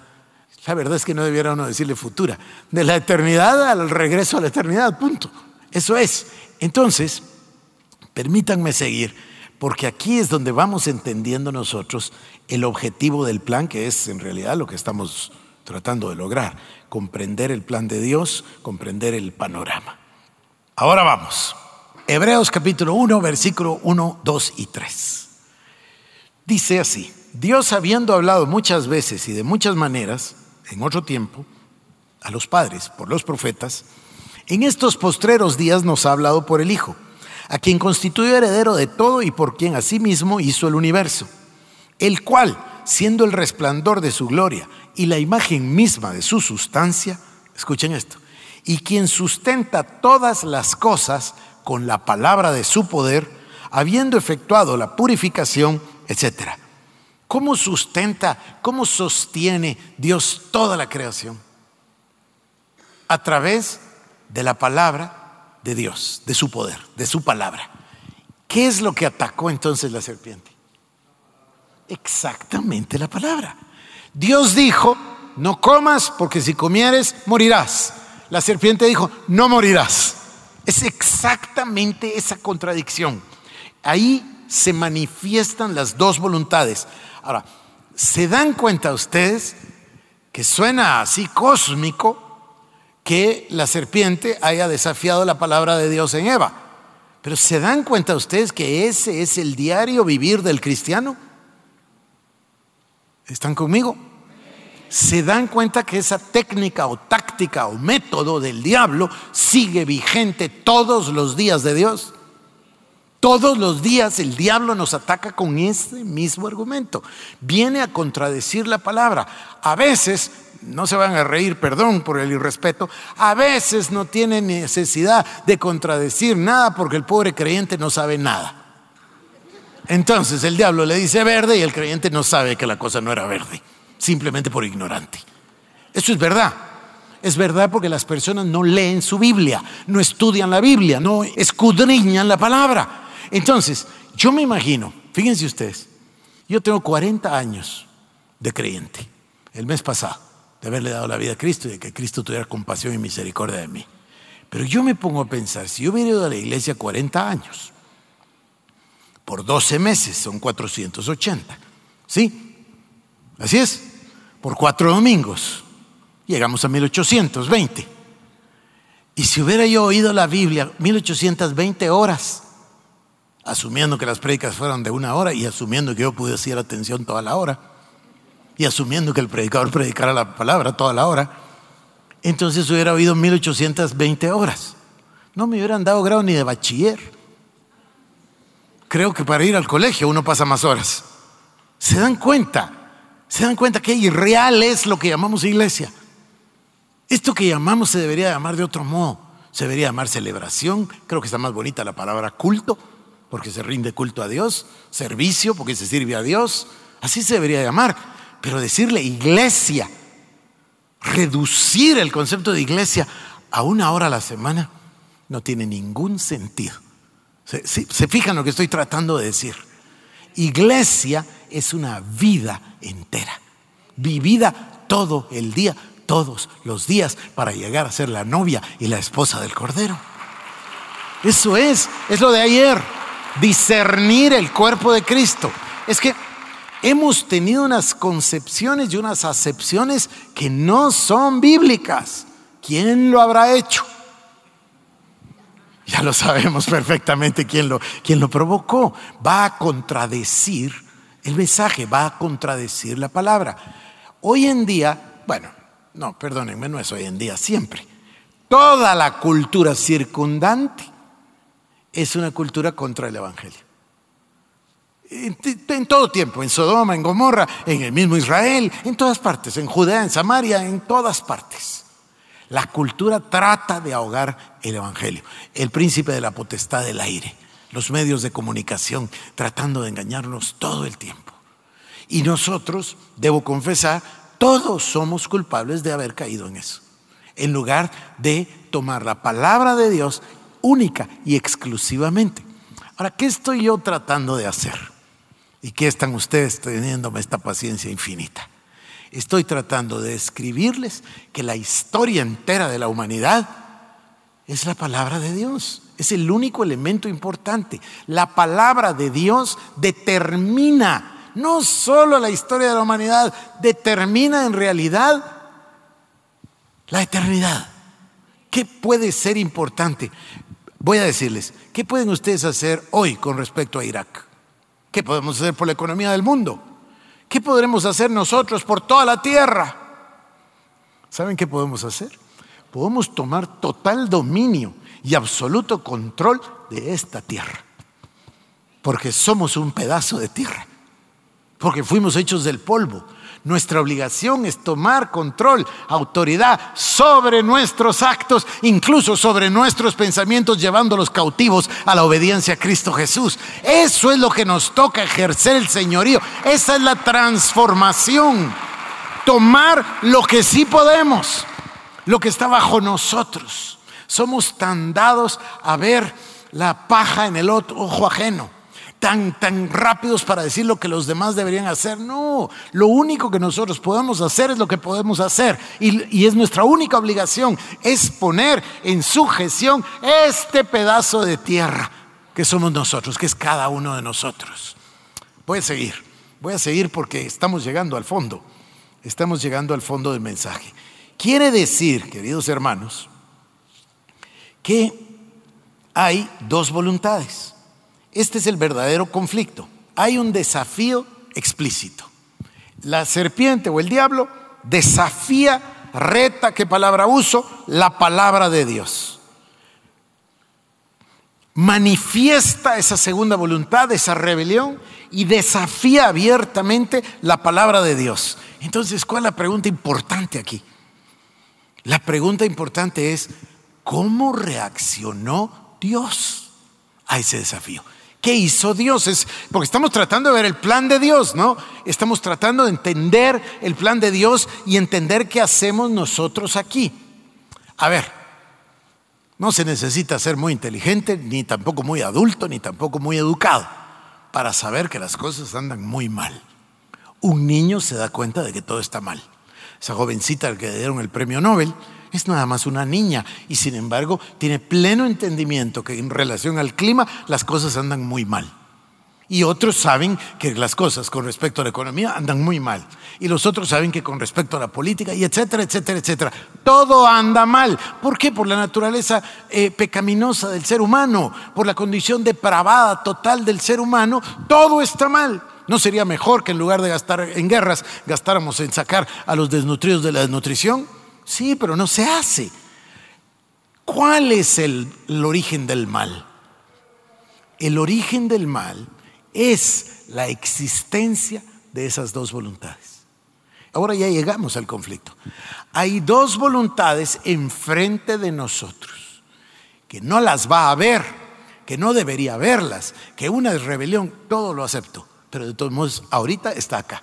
La verdad es que no debiera uno decirle futura, de la eternidad al regreso a la eternidad, punto. Eso es. Entonces, permítanme seguir, porque aquí es donde vamos entendiendo nosotros el objetivo del plan, que es en realidad lo que estamos tratando de lograr, comprender el plan de Dios, comprender el panorama. Ahora vamos. Hebreos capítulo 1, versículo 1, 2 y 3. Dice así, Dios habiendo hablado muchas veces y de muchas maneras, en otro tiempo, a los padres, por los profetas, en estos postreros días nos ha hablado por el Hijo, a quien constituyó heredero de todo y por quien asimismo hizo el universo el cual, siendo el resplandor de su gloria y la imagen misma de su sustancia, escuchen esto, y quien sustenta todas las cosas con la palabra de su poder, habiendo efectuado la purificación, etc. ¿Cómo sustenta, cómo sostiene Dios toda la creación? A través de la palabra de Dios, de su poder, de su palabra. ¿Qué es lo que atacó entonces la serpiente? exactamente la palabra. Dios dijo, no comas porque si comieres morirás. La serpiente dijo, no morirás. Es exactamente esa contradicción. Ahí se manifiestan las dos voluntades. Ahora, ¿se dan cuenta ustedes que suena así cósmico que la serpiente haya desafiado la palabra de Dios en Eva? Pero ¿se dan cuenta ustedes que ese es el diario vivir del cristiano? ¿Están conmigo? Se dan cuenta que esa técnica o táctica o método del diablo sigue vigente todos los días de Dios. Todos los días el diablo nos ataca con ese mismo argumento. Viene a contradecir la palabra. A veces, no se van a reír, perdón por el irrespeto, a veces no tiene necesidad de contradecir nada porque el pobre creyente no sabe nada. Entonces el diablo le dice verde y el creyente no sabe que la cosa no era verde, simplemente por ignorante. Eso es verdad. Es verdad porque las personas no leen su Biblia, no estudian la Biblia, no escudriñan la palabra. Entonces, yo me imagino, fíjense ustedes, yo tengo 40 años de creyente, el mes pasado, de haberle dado la vida a Cristo y de que Cristo tuviera compasión y misericordia de mí. Pero yo me pongo a pensar, si yo hubiera ido a la iglesia 40 años, por 12 meses son 480, ¿sí? Así es, por cuatro domingos llegamos a 1820. Y si hubiera yo oído la Biblia 1820 horas, asumiendo que las prédicas fueran de una hora y asumiendo que yo pude hacer atención toda la hora, y asumiendo que el predicador predicara la palabra toda la hora, entonces hubiera oído 1820 horas. No me hubieran dado grado ni de bachiller. Creo que para ir al colegio uno pasa más horas. ¿Se dan cuenta? ¿Se dan cuenta que irreal es lo que llamamos iglesia? Esto que llamamos se debería llamar de otro modo. Se debería llamar celebración. Creo que está más bonita la palabra culto, porque se rinde culto a Dios. Servicio, porque se sirve a Dios. Así se debería llamar. Pero decirle iglesia, reducir el concepto de iglesia a una hora a la semana, no tiene ningún sentido. Se, se fijan lo que estoy tratando de decir. Iglesia es una vida entera, vivida todo el día todos los días para llegar a ser la novia y la esposa del Cordero. Eso es, es lo de ayer, discernir el cuerpo de Cristo. Es que hemos tenido unas concepciones y unas acepciones que no son bíblicas. ¿Quién lo habrá hecho? Ya lo sabemos <laughs> perfectamente quién lo, quién lo provocó. Va a contradecir el mensaje, va a contradecir la palabra. Hoy en día, bueno, no, perdónenme, no es hoy en día, siempre. Toda la cultura circundante es una cultura contra el Evangelio. En, todo tiempo, en Sodoma, en Gomorra, en el mismo Israel, en todas partes, en Judea, en Samaria, en todas partes. La cultura trata de ahogar el Evangelio. El príncipe de la potestad del aire, los medios de comunicación tratando de engañarnos todo el tiempo. Y nosotros, debo confesar, todos somos culpables de haber caído en eso. En lugar de tomar la palabra de Dios única y exclusivamente. Ahora, ¿qué estoy yo tratando de hacer? ¿Y qué están ustedes teniéndome esta paciencia infinita? Estoy tratando de escribirles que la historia entera de la humanidad es la palabra de Dios. Es el único elemento importante. La palabra de Dios determina no solo la historia de la humanidad, determina en realidad la eternidad. ¿Qué puede ser importante? Voy a decirles, ¿qué pueden ustedes hacer hoy con respecto a Irak? ¿Qué podemos hacer por la economía del mundo? ¿Qué podremos hacer nosotros por toda la tierra? ¿Saben qué podemos hacer? Podemos tomar total dominio y absoluto control de esta tierra, porque somos un pedazo de tierra porque fuimos hechos del polvo. Nuestra obligación es tomar control, autoridad sobre nuestros actos, incluso sobre nuestros pensamientos, llevándolos cautivos a la obediencia a Cristo Jesús. Eso es lo que nos toca ejercer el señorío. Esa es la transformación. Tomar lo que sí podemos, lo que está bajo nosotros. Somos tan dados a ver la paja en el ojo ajeno tan, tan rápidos para decir lo que los demás deberían hacer. No, lo único que nosotros podemos hacer es lo que podemos hacer. Y, y es nuestra única obligación, es poner en sujeción este pedazo de tierra que somos nosotros, que es cada uno de nosotros. Voy a seguir, voy a seguir porque estamos llegando al fondo, estamos llegando al fondo del mensaje. Quiere decir, queridos hermanos, que hay dos voluntades. Este es el verdadero conflicto. Hay un desafío explícito. La serpiente o el diablo desafía, reta, ¿qué palabra uso? La palabra de Dios. Manifiesta esa segunda voluntad, esa rebelión y desafía abiertamente la palabra de Dios. Entonces, ¿cuál es la pregunta importante aquí? La pregunta importante es, ¿cómo reaccionó Dios a ese desafío? ¿Qué hizo Dios? Es porque estamos tratando de ver el plan de Dios, ¿no? Estamos tratando de entender el plan de Dios y entender qué hacemos nosotros aquí. A ver, no se necesita ser muy inteligente, ni tampoco muy adulto, ni tampoco muy educado para saber que las cosas andan muy mal. Un niño se da cuenta de que todo está mal. Esa jovencita al que le dieron el premio Nobel es nada más una niña y sin embargo tiene pleno entendimiento que en relación al clima las cosas andan muy mal. Y otros saben que las cosas con respecto a la economía andan muy mal. Y los otros saben que con respecto a la política, y etcétera, etcétera, etcétera. Todo anda mal. ¿Por qué? Por la naturaleza eh, pecaminosa del ser humano, por la condición depravada total del ser humano, todo está mal. ¿No sería mejor que en lugar de gastar en guerras, gastáramos en sacar a los desnutridos de la desnutrición? Sí, pero no se hace. ¿Cuál es el, origen del mal? El origen del mal es la existencia de esas dos voluntades. Ahora ya llegamos al conflicto. Hay dos voluntades enfrente de nosotros, que no las va a ver, que no debería verlas, que una es rebelión, todo lo acepto, pero de todos modos ahorita está acá.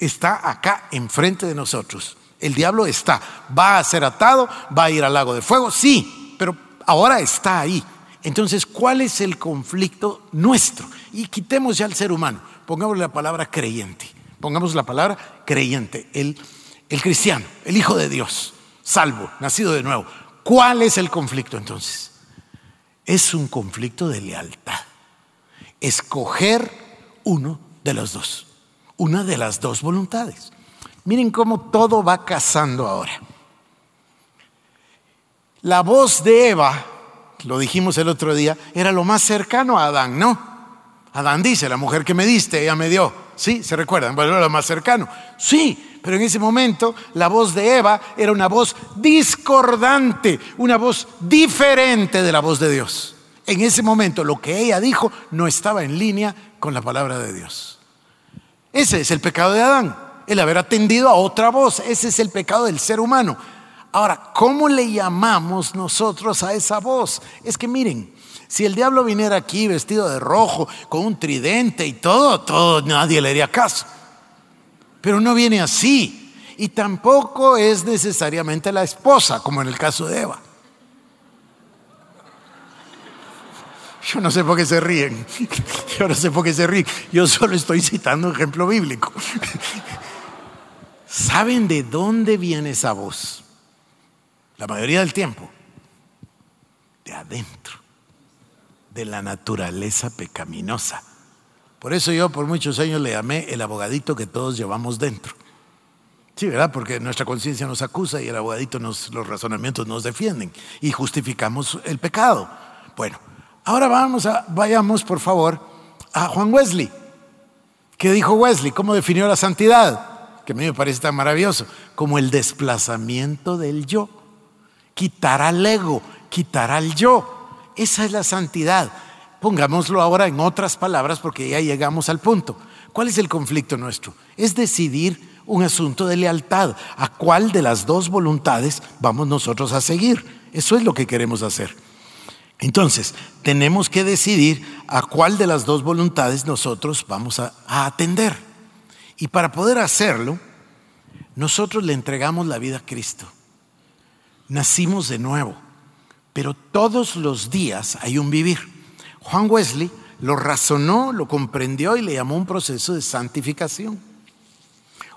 Está acá enfrente de nosotros. El diablo está. ¿Va a ser atado? ¿Va a ir al lago de fuego? Sí, pero ahora está ahí. Entonces, ¿cuál es el conflicto nuestro? Y quitemos ya al ser humano. Pongamos la palabra creyente. Pongamos la palabra creyente. El, el cristiano, el hijo de Dios, salvo, nacido de nuevo. ¿Cuál es el conflicto entonces? Es un conflicto de lealtad. Escoger uno de los dos. Una de las dos voluntades. Miren cómo todo va casando ahora. La voz de Eva, lo dijimos el otro día, era lo más cercano a Adán, ¿no? Adán dice, la mujer que me diste, ella me dio. Sí, ¿se recuerdan? Bueno, era lo más cercano. Sí, pero en ese momento la voz de Eva era una voz discordante, una voz diferente de la voz de Dios. En ese momento lo que ella dijo no estaba en línea con la palabra de Dios. Ese es el pecado de Adán el haber atendido a otra voz. Ese es el pecado del ser humano. Ahora, ¿cómo le llamamos nosotros a esa voz? Es que miren, si el diablo viniera aquí vestido de rojo, con un tridente y todo, todo, nadie le haría caso. Pero no viene así. Y tampoco es necesariamente la esposa, como en el caso de Eva. Yo no sé por qué se ríen. <laughs> Yo no sé por qué se ríen. Yo solo estoy citando un ejemplo bíblico. ¿Saben de dónde viene esa voz? La mayoría del tiempo. De adentro. De la naturaleza pecaminosa. Por eso yo por muchos años le llamé el abogadito que todos llevamos dentro. Sí, ¿verdad? Porque nuestra conciencia nos acusa y el abogadito nos, los razonamientos nos defienden y justificamos el pecado. Bueno, ahora vamos a, vayamos por favor a Juan Wesley. ¿Qué dijo Wesley? ¿Cómo definió la santidad? Que a mí me parece tan maravilloso, como el desplazamiento del yo. Quitar al ego, quitar al yo. Esa es la santidad. Pongámoslo ahora en otras palabras porque ya llegamos al punto. ¿Cuál es el conflicto nuestro? Es decidir un asunto de lealtad. ¿A cuál de las dos voluntades vamos nosotros a seguir? Eso es lo que queremos hacer. Entonces, tenemos que decidir a cuál de las dos voluntades nosotros vamos a, a atender. Y para poder hacerlo, nosotros le entregamos la vida a Cristo. Nacimos de nuevo, pero todos los días hay un vivir. Juan Wesley lo razonó, lo comprendió y le llamó un proceso de santificación.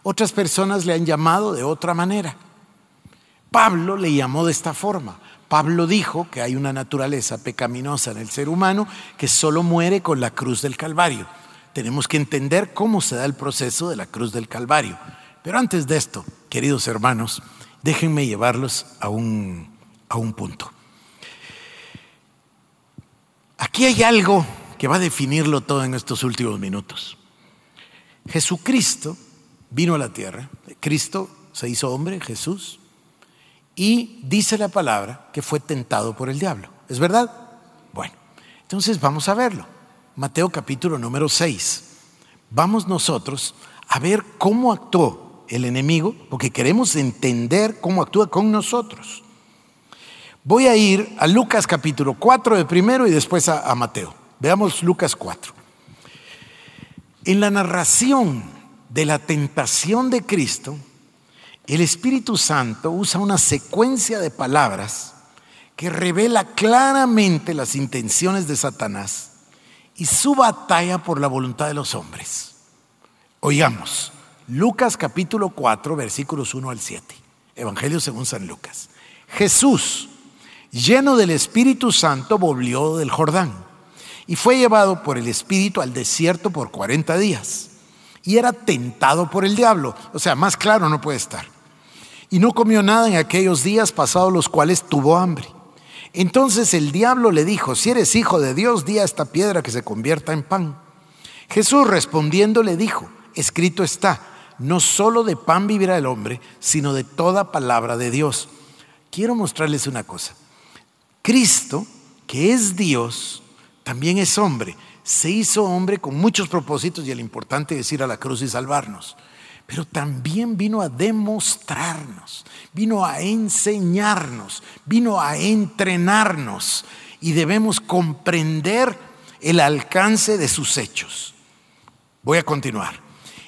Otras personas le han llamado de otra manera. Pablo le llamó de esta forma. Pablo dijo que hay una naturaleza pecaminosa en el ser humano que solo muere con la cruz del Calvario tenemos que entender cómo se da el proceso de la cruz del Calvario. Pero antes de esto, queridos hermanos, déjenme llevarlos a un, a un punto. Aquí hay algo que va a definirlo todo en estos últimos minutos. Jesucristo vino a la tierra, Cristo se hizo hombre, Jesús, y dice la palabra que fue tentado por el diablo. ¿Es verdad? Bueno, entonces vamos a verlo. Mateo capítulo número 6. Vamos nosotros a ver cómo actuó el enemigo, porque queremos entender cómo actúa con nosotros. Voy a ir a Lucas capítulo 4 de primero y después a, Mateo. Veamos Lucas 4. En la narración de la tentación de Cristo, el Espíritu Santo usa una secuencia de palabras que revela claramente las intenciones de Satanás y su batalla por la voluntad de los hombres. Oigamos, Lucas capítulo 4, versículos 1 al 7. Evangelio según San Lucas. Jesús, lleno del Espíritu Santo, volvió del Jordán y fue llevado por el Espíritu al desierto por 40 días. Y era tentado por el diablo. O sea, más claro no puede estar. Y no comió nada en aquellos días pasados los cuales tuvo hambre. Entonces el diablo le dijo, si eres hijo de Dios, di a esta piedra que se convierta en pan. Jesús respondiendo le dijo, escrito está, no solo de pan vivirá el hombre, sino de toda palabra de Dios. Quiero mostrarles una cosa. Cristo, que es Dios, también es hombre. Se hizo hombre con muchos propósitos y el importante es ir a la cruz y salvarnos pero también vino a demostrarnos, vino a enseñarnos, vino a entrenarnos y debemos comprender el alcance de sus hechos. Voy a continuar.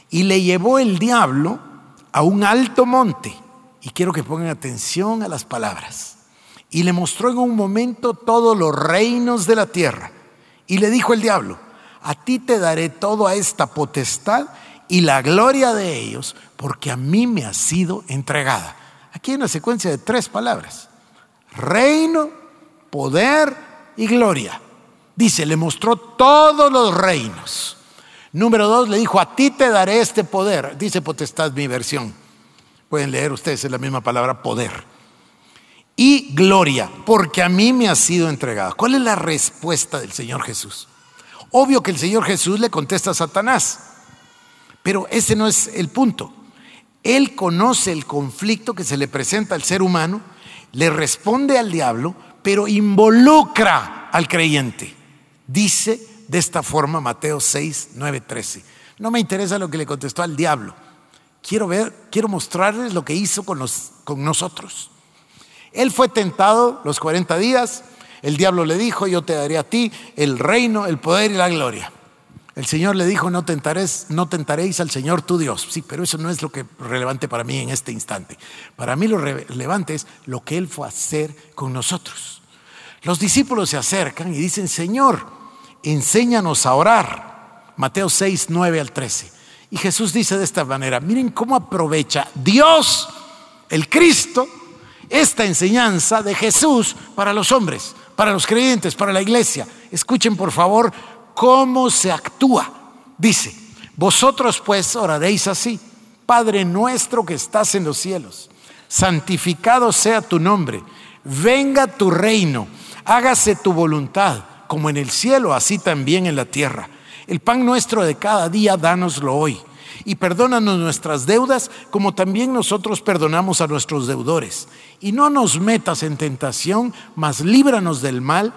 Y le llevó el diablo a un alto monte, y quiero que pongan atención a las palabras, y le mostró en un momento todos los reinos de la tierra, y le dijo el diablo, a ti te daré toda esta potestad y la gloria de ellos, porque a mí me ha sido entregada. Aquí hay una secuencia de tres palabras. Reino, poder y gloria. Dice, le mostró todos los reinos. Número dos, le dijo, a ti te daré este poder. Dice potestad mi versión. Pueden leer ustedes en la misma palabra, poder. Y gloria, porque a mí me ha sido entregada. ¿Cuál es la respuesta del Señor Jesús? Obvio que el Señor Jesús le contesta a Satanás. Pero ese no es el punto. Él conoce el conflicto que se le presenta al ser humano, le responde al diablo, pero involucra al creyente. Dice de esta forma Mateo 6, 9, 13. No me interesa lo que le contestó al diablo. Quiero ver, quiero mostrarles lo que hizo con, con nosotros. Él fue tentado los 40 días. El diablo le dijo, yo te daré a ti el reino, el poder y la gloria. El Señor le dijo, no, tentaréis, no tentaréis al Señor tu Dios. Sí, pero eso no es lo que relevante para mí en este instante. Para mí lo relevante es lo que Él fue a hacer con nosotros. Los discípulos se acercan y dicen, Señor, enséñanos a orar. Mateo 6, 9 al 13. Y Jesús dice de esta manera, miren cómo aprovecha Dios, el Cristo, esta enseñanza de Jesús para los hombres, para los creyentes, para la iglesia. Escuchen por favor cómo se actúa. Dice, vosotros pues oraréis así, Padre nuestro que estás en los cielos, santificado sea tu nombre, venga tu reino, hágase tu voluntad, como en el cielo, así también en la tierra. El pan nuestro de cada día, dánoslo hoy. Y perdónanos nuestras deudas, como también nosotros perdonamos a nuestros deudores. Y no nos metas en tentación, mas líbranos del mal,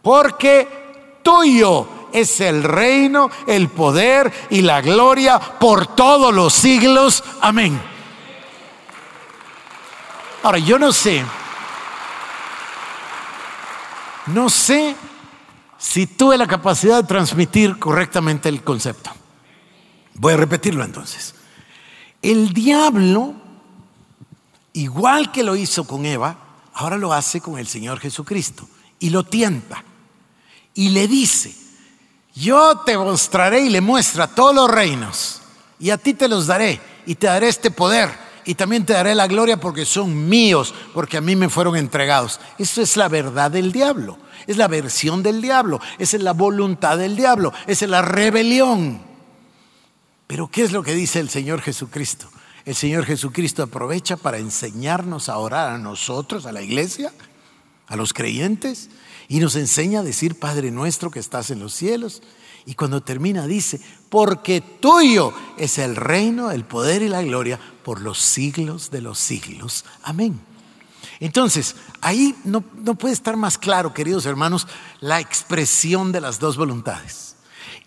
porque tuyo es el reino, el poder y la gloria por todos los siglos. Amén. Ahora, yo no sé, no sé si tuve la capacidad de transmitir correctamente el concepto. Voy a repetirlo entonces. El diablo, igual que lo hizo con Eva, ahora lo hace con el Señor Jesucristo y lo tienta y le dice, yo te mostraré y le muestra todos los reinos, y a ti te los daré, y te daré este poder, y también te daré la gloria porque son míos, porque a mí me fueron entregados. Eso es la verdad del diablo, es la versión del diablo, es la voluntad del diablo, es la rebelión. Pero ¿qué es lo que dice el Señor Jesucristo? El Señor Jesucristo aprovecha para enseñarnos a orar a nosotros, a la iglesia, a los creyentes, y nos enseña a decir, Padre nuestro que estás en los cielos. Y cuando termina dice, porque tuyo es el reino, el poder y la gloria por los siglos de los siglos. Amén. Entonces, ahí no, no puede estar más claro, queridos hermanos, la expresión de las dos voluntades.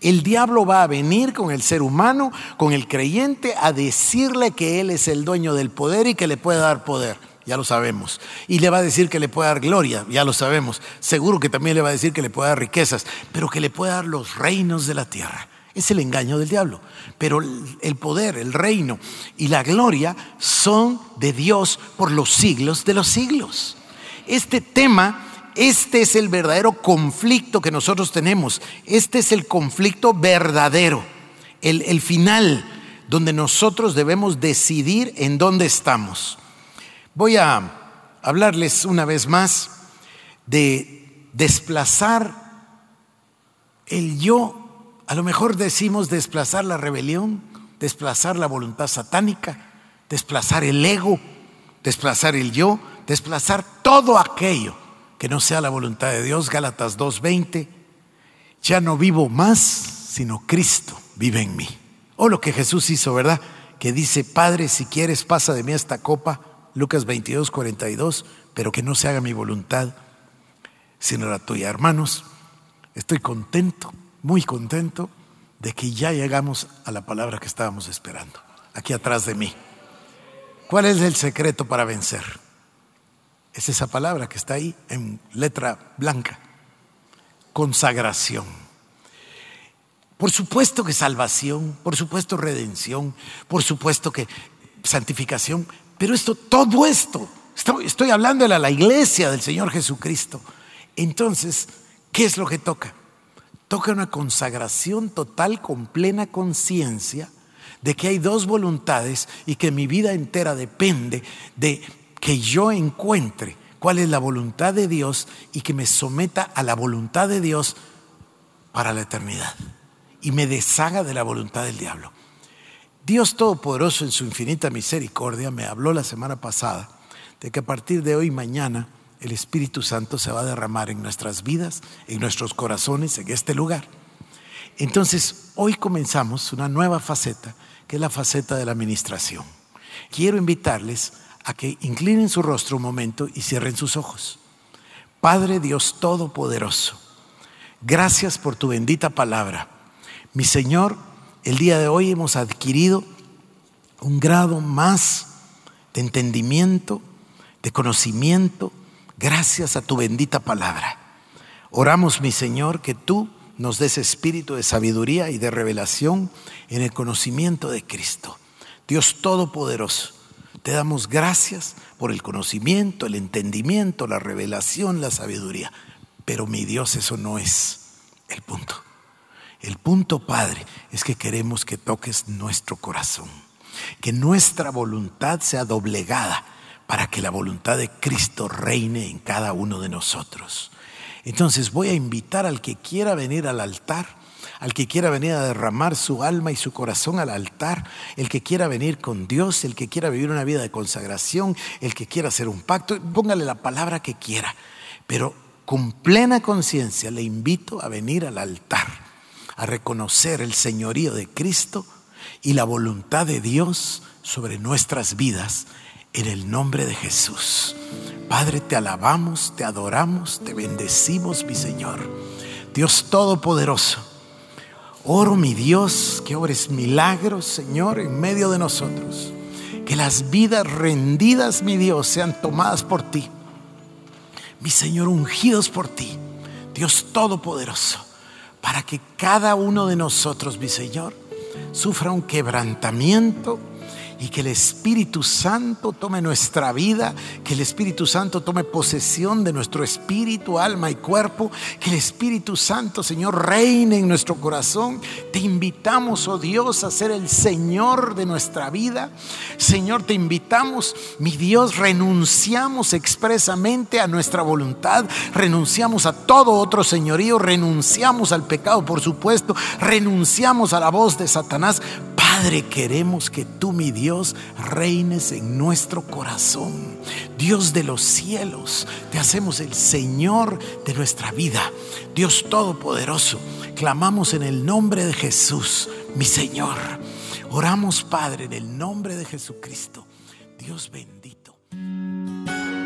El diablo va a venir con el ser humano, con el creyente, a decirle que él es el dueño del poder y que le puede dar poder. Ya lo sabemos. Y le va a decir que le puede dar gloria, ya lo sabemos. Seguro que también le va a decir que le puede dar riquezas, pero que le puede dar los reinos de la tierra. Es el engaño del diablo. Pero el poder, el reino y la gloria son de Dios por los siglos de los siglos. Este tema, este es el verdadero conflicto que nosotros tenemos. Este es el conflicto verdadero, el, el final, donde nosotros debemos decidir en dónde estamos. Voy a hablarles una vez más de desplazar el yo a lo mejor decimos desplazar la rebelión, desplazar la voluntad satánica, desplazar el ego, desplazar el yo, desplazar todo aquello que no sea la voluntad de Dios. Gálatas 2.20, ya no vivo más, sino Cristo vive en mí. O lo que Jesús hizo, ¿verdad? Que dice, Padre, si quieres, pasa de mí esta copa, Lucas 22.42, pero que no se haga mi voluntad, sino la tuya. Hermanos, estoy contento muy contento de que ya llegamos a la palabra que estábamos esperando, aquí atrás de mí. ¿Cuál es el secreto para vencer? Es esa palabra que está ahí en letra blanca. Consagración. Por supuesto que salvación, por supuesto redención, por supuesto que santificación, pero esto, todo esto, estoy, estoy hablando de la iglesia del Señor Jesucristo. Entonces, ¿qué es lo que toca? toca una consagración total con plena conciencia de que hay dos voluntades y que mi vida entera depende de que yo encuentre cuál es la voluntad de Dios y que me someta a la voluntad de Dios para la eternidad y me deshaga de la voluntad del diablo. Dios Todopoderoso en su infinita misericordia me habló la semana pasada de que a partir de hoy y mañana el Espíritu Santo se va a derramar en nuestras vidas, en nuestros corazones, en este lugar. Entonces, hoy comenzamos una nueva faceta, que es la faceta de la administración. Quiero invitarles a que inclinen su rostro un momento y cierren sus ojos. Padre Dios Todopoderoso, gracias por tu bendita palabra. Mi Señor, el día de hoy hemos adquirido un grado más de entendimiento, de conocimiento, gracias a tu bendita palabra. Oramos, mi Señor, que tú nos des espíritu de sabiduría y de revelación en el conocimiento de Cristo. Dios Todopoderoso, te damos gracias por el conocimiento, el entendimiento, la revelación, la sabiduría. Pero mi Dios, eso no es el punto. El punto, Padre, es que queremos que toques nuestro corazón, que nuestra voluntad sea doblegada para que la voluntad de Cristo reine en cada uno de nosotros. Entonces voy a invitar al que quiera venir al altar, al que quiera venir a derramar su alma y su corazón al altar, el que quiera venir con Dios, el que quiera vivir una vida de consagración, el que quiera hacer un pacto, póngale la palabra que quiera, pero con plena conciencia le invito a venir al altar, a reconocer el señorío de Cristo y la voluntad de Dios sobre nuestras vidas en el nombre de Jesús. Padre, te alabamos, te adoramos, te bendecimos, mi Señor. Dios Todopoderoso, oro, mi Dios, que obres milagros, Señor, en medio de nosotros. Que las vidas rendidas, mi Dios, sean tomadas por ti. Mi Señor, ungidos por ti. Dios Todopoderoso, para que cada uno de nosotros, mi Señor, sufra un quebrantamiento y que el Espíritu Santo tome nuestra vida, que el Espíritu Santo tome posesión de nuestro espíritu, alma y cuerpo, que el Espíritu Santo, Señor, reine en nuestro corazón. Te invitamos, oh Dios, a ser el Señor de nuestra vida. Señor, te invitamos, mi Dios, renunciamos expresamente a nuestra voluntad, renunciamos a todo otro señorío, renunciamos al pecado, por supuesto, renunciamos a la voz de Satanás Padre, queremos que tú, mi Dios, reines en nuestro corazón. Dios de los cielos, te hacemos el Señor de nuestra vida. Dios Todopoderoso, clamamos en el nombre de Jesús, mi Señor. Oramos, Padre, en el nombre de Jesucristo. Dios bendito.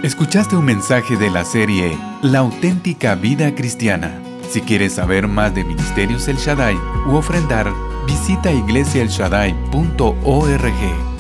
Escuchaste un mensaje de la serie La auténtica vida cristiana. Si quieres saber más de Ministerios El Shaddai u ofrendar, visita iglesiaelshaddai.org.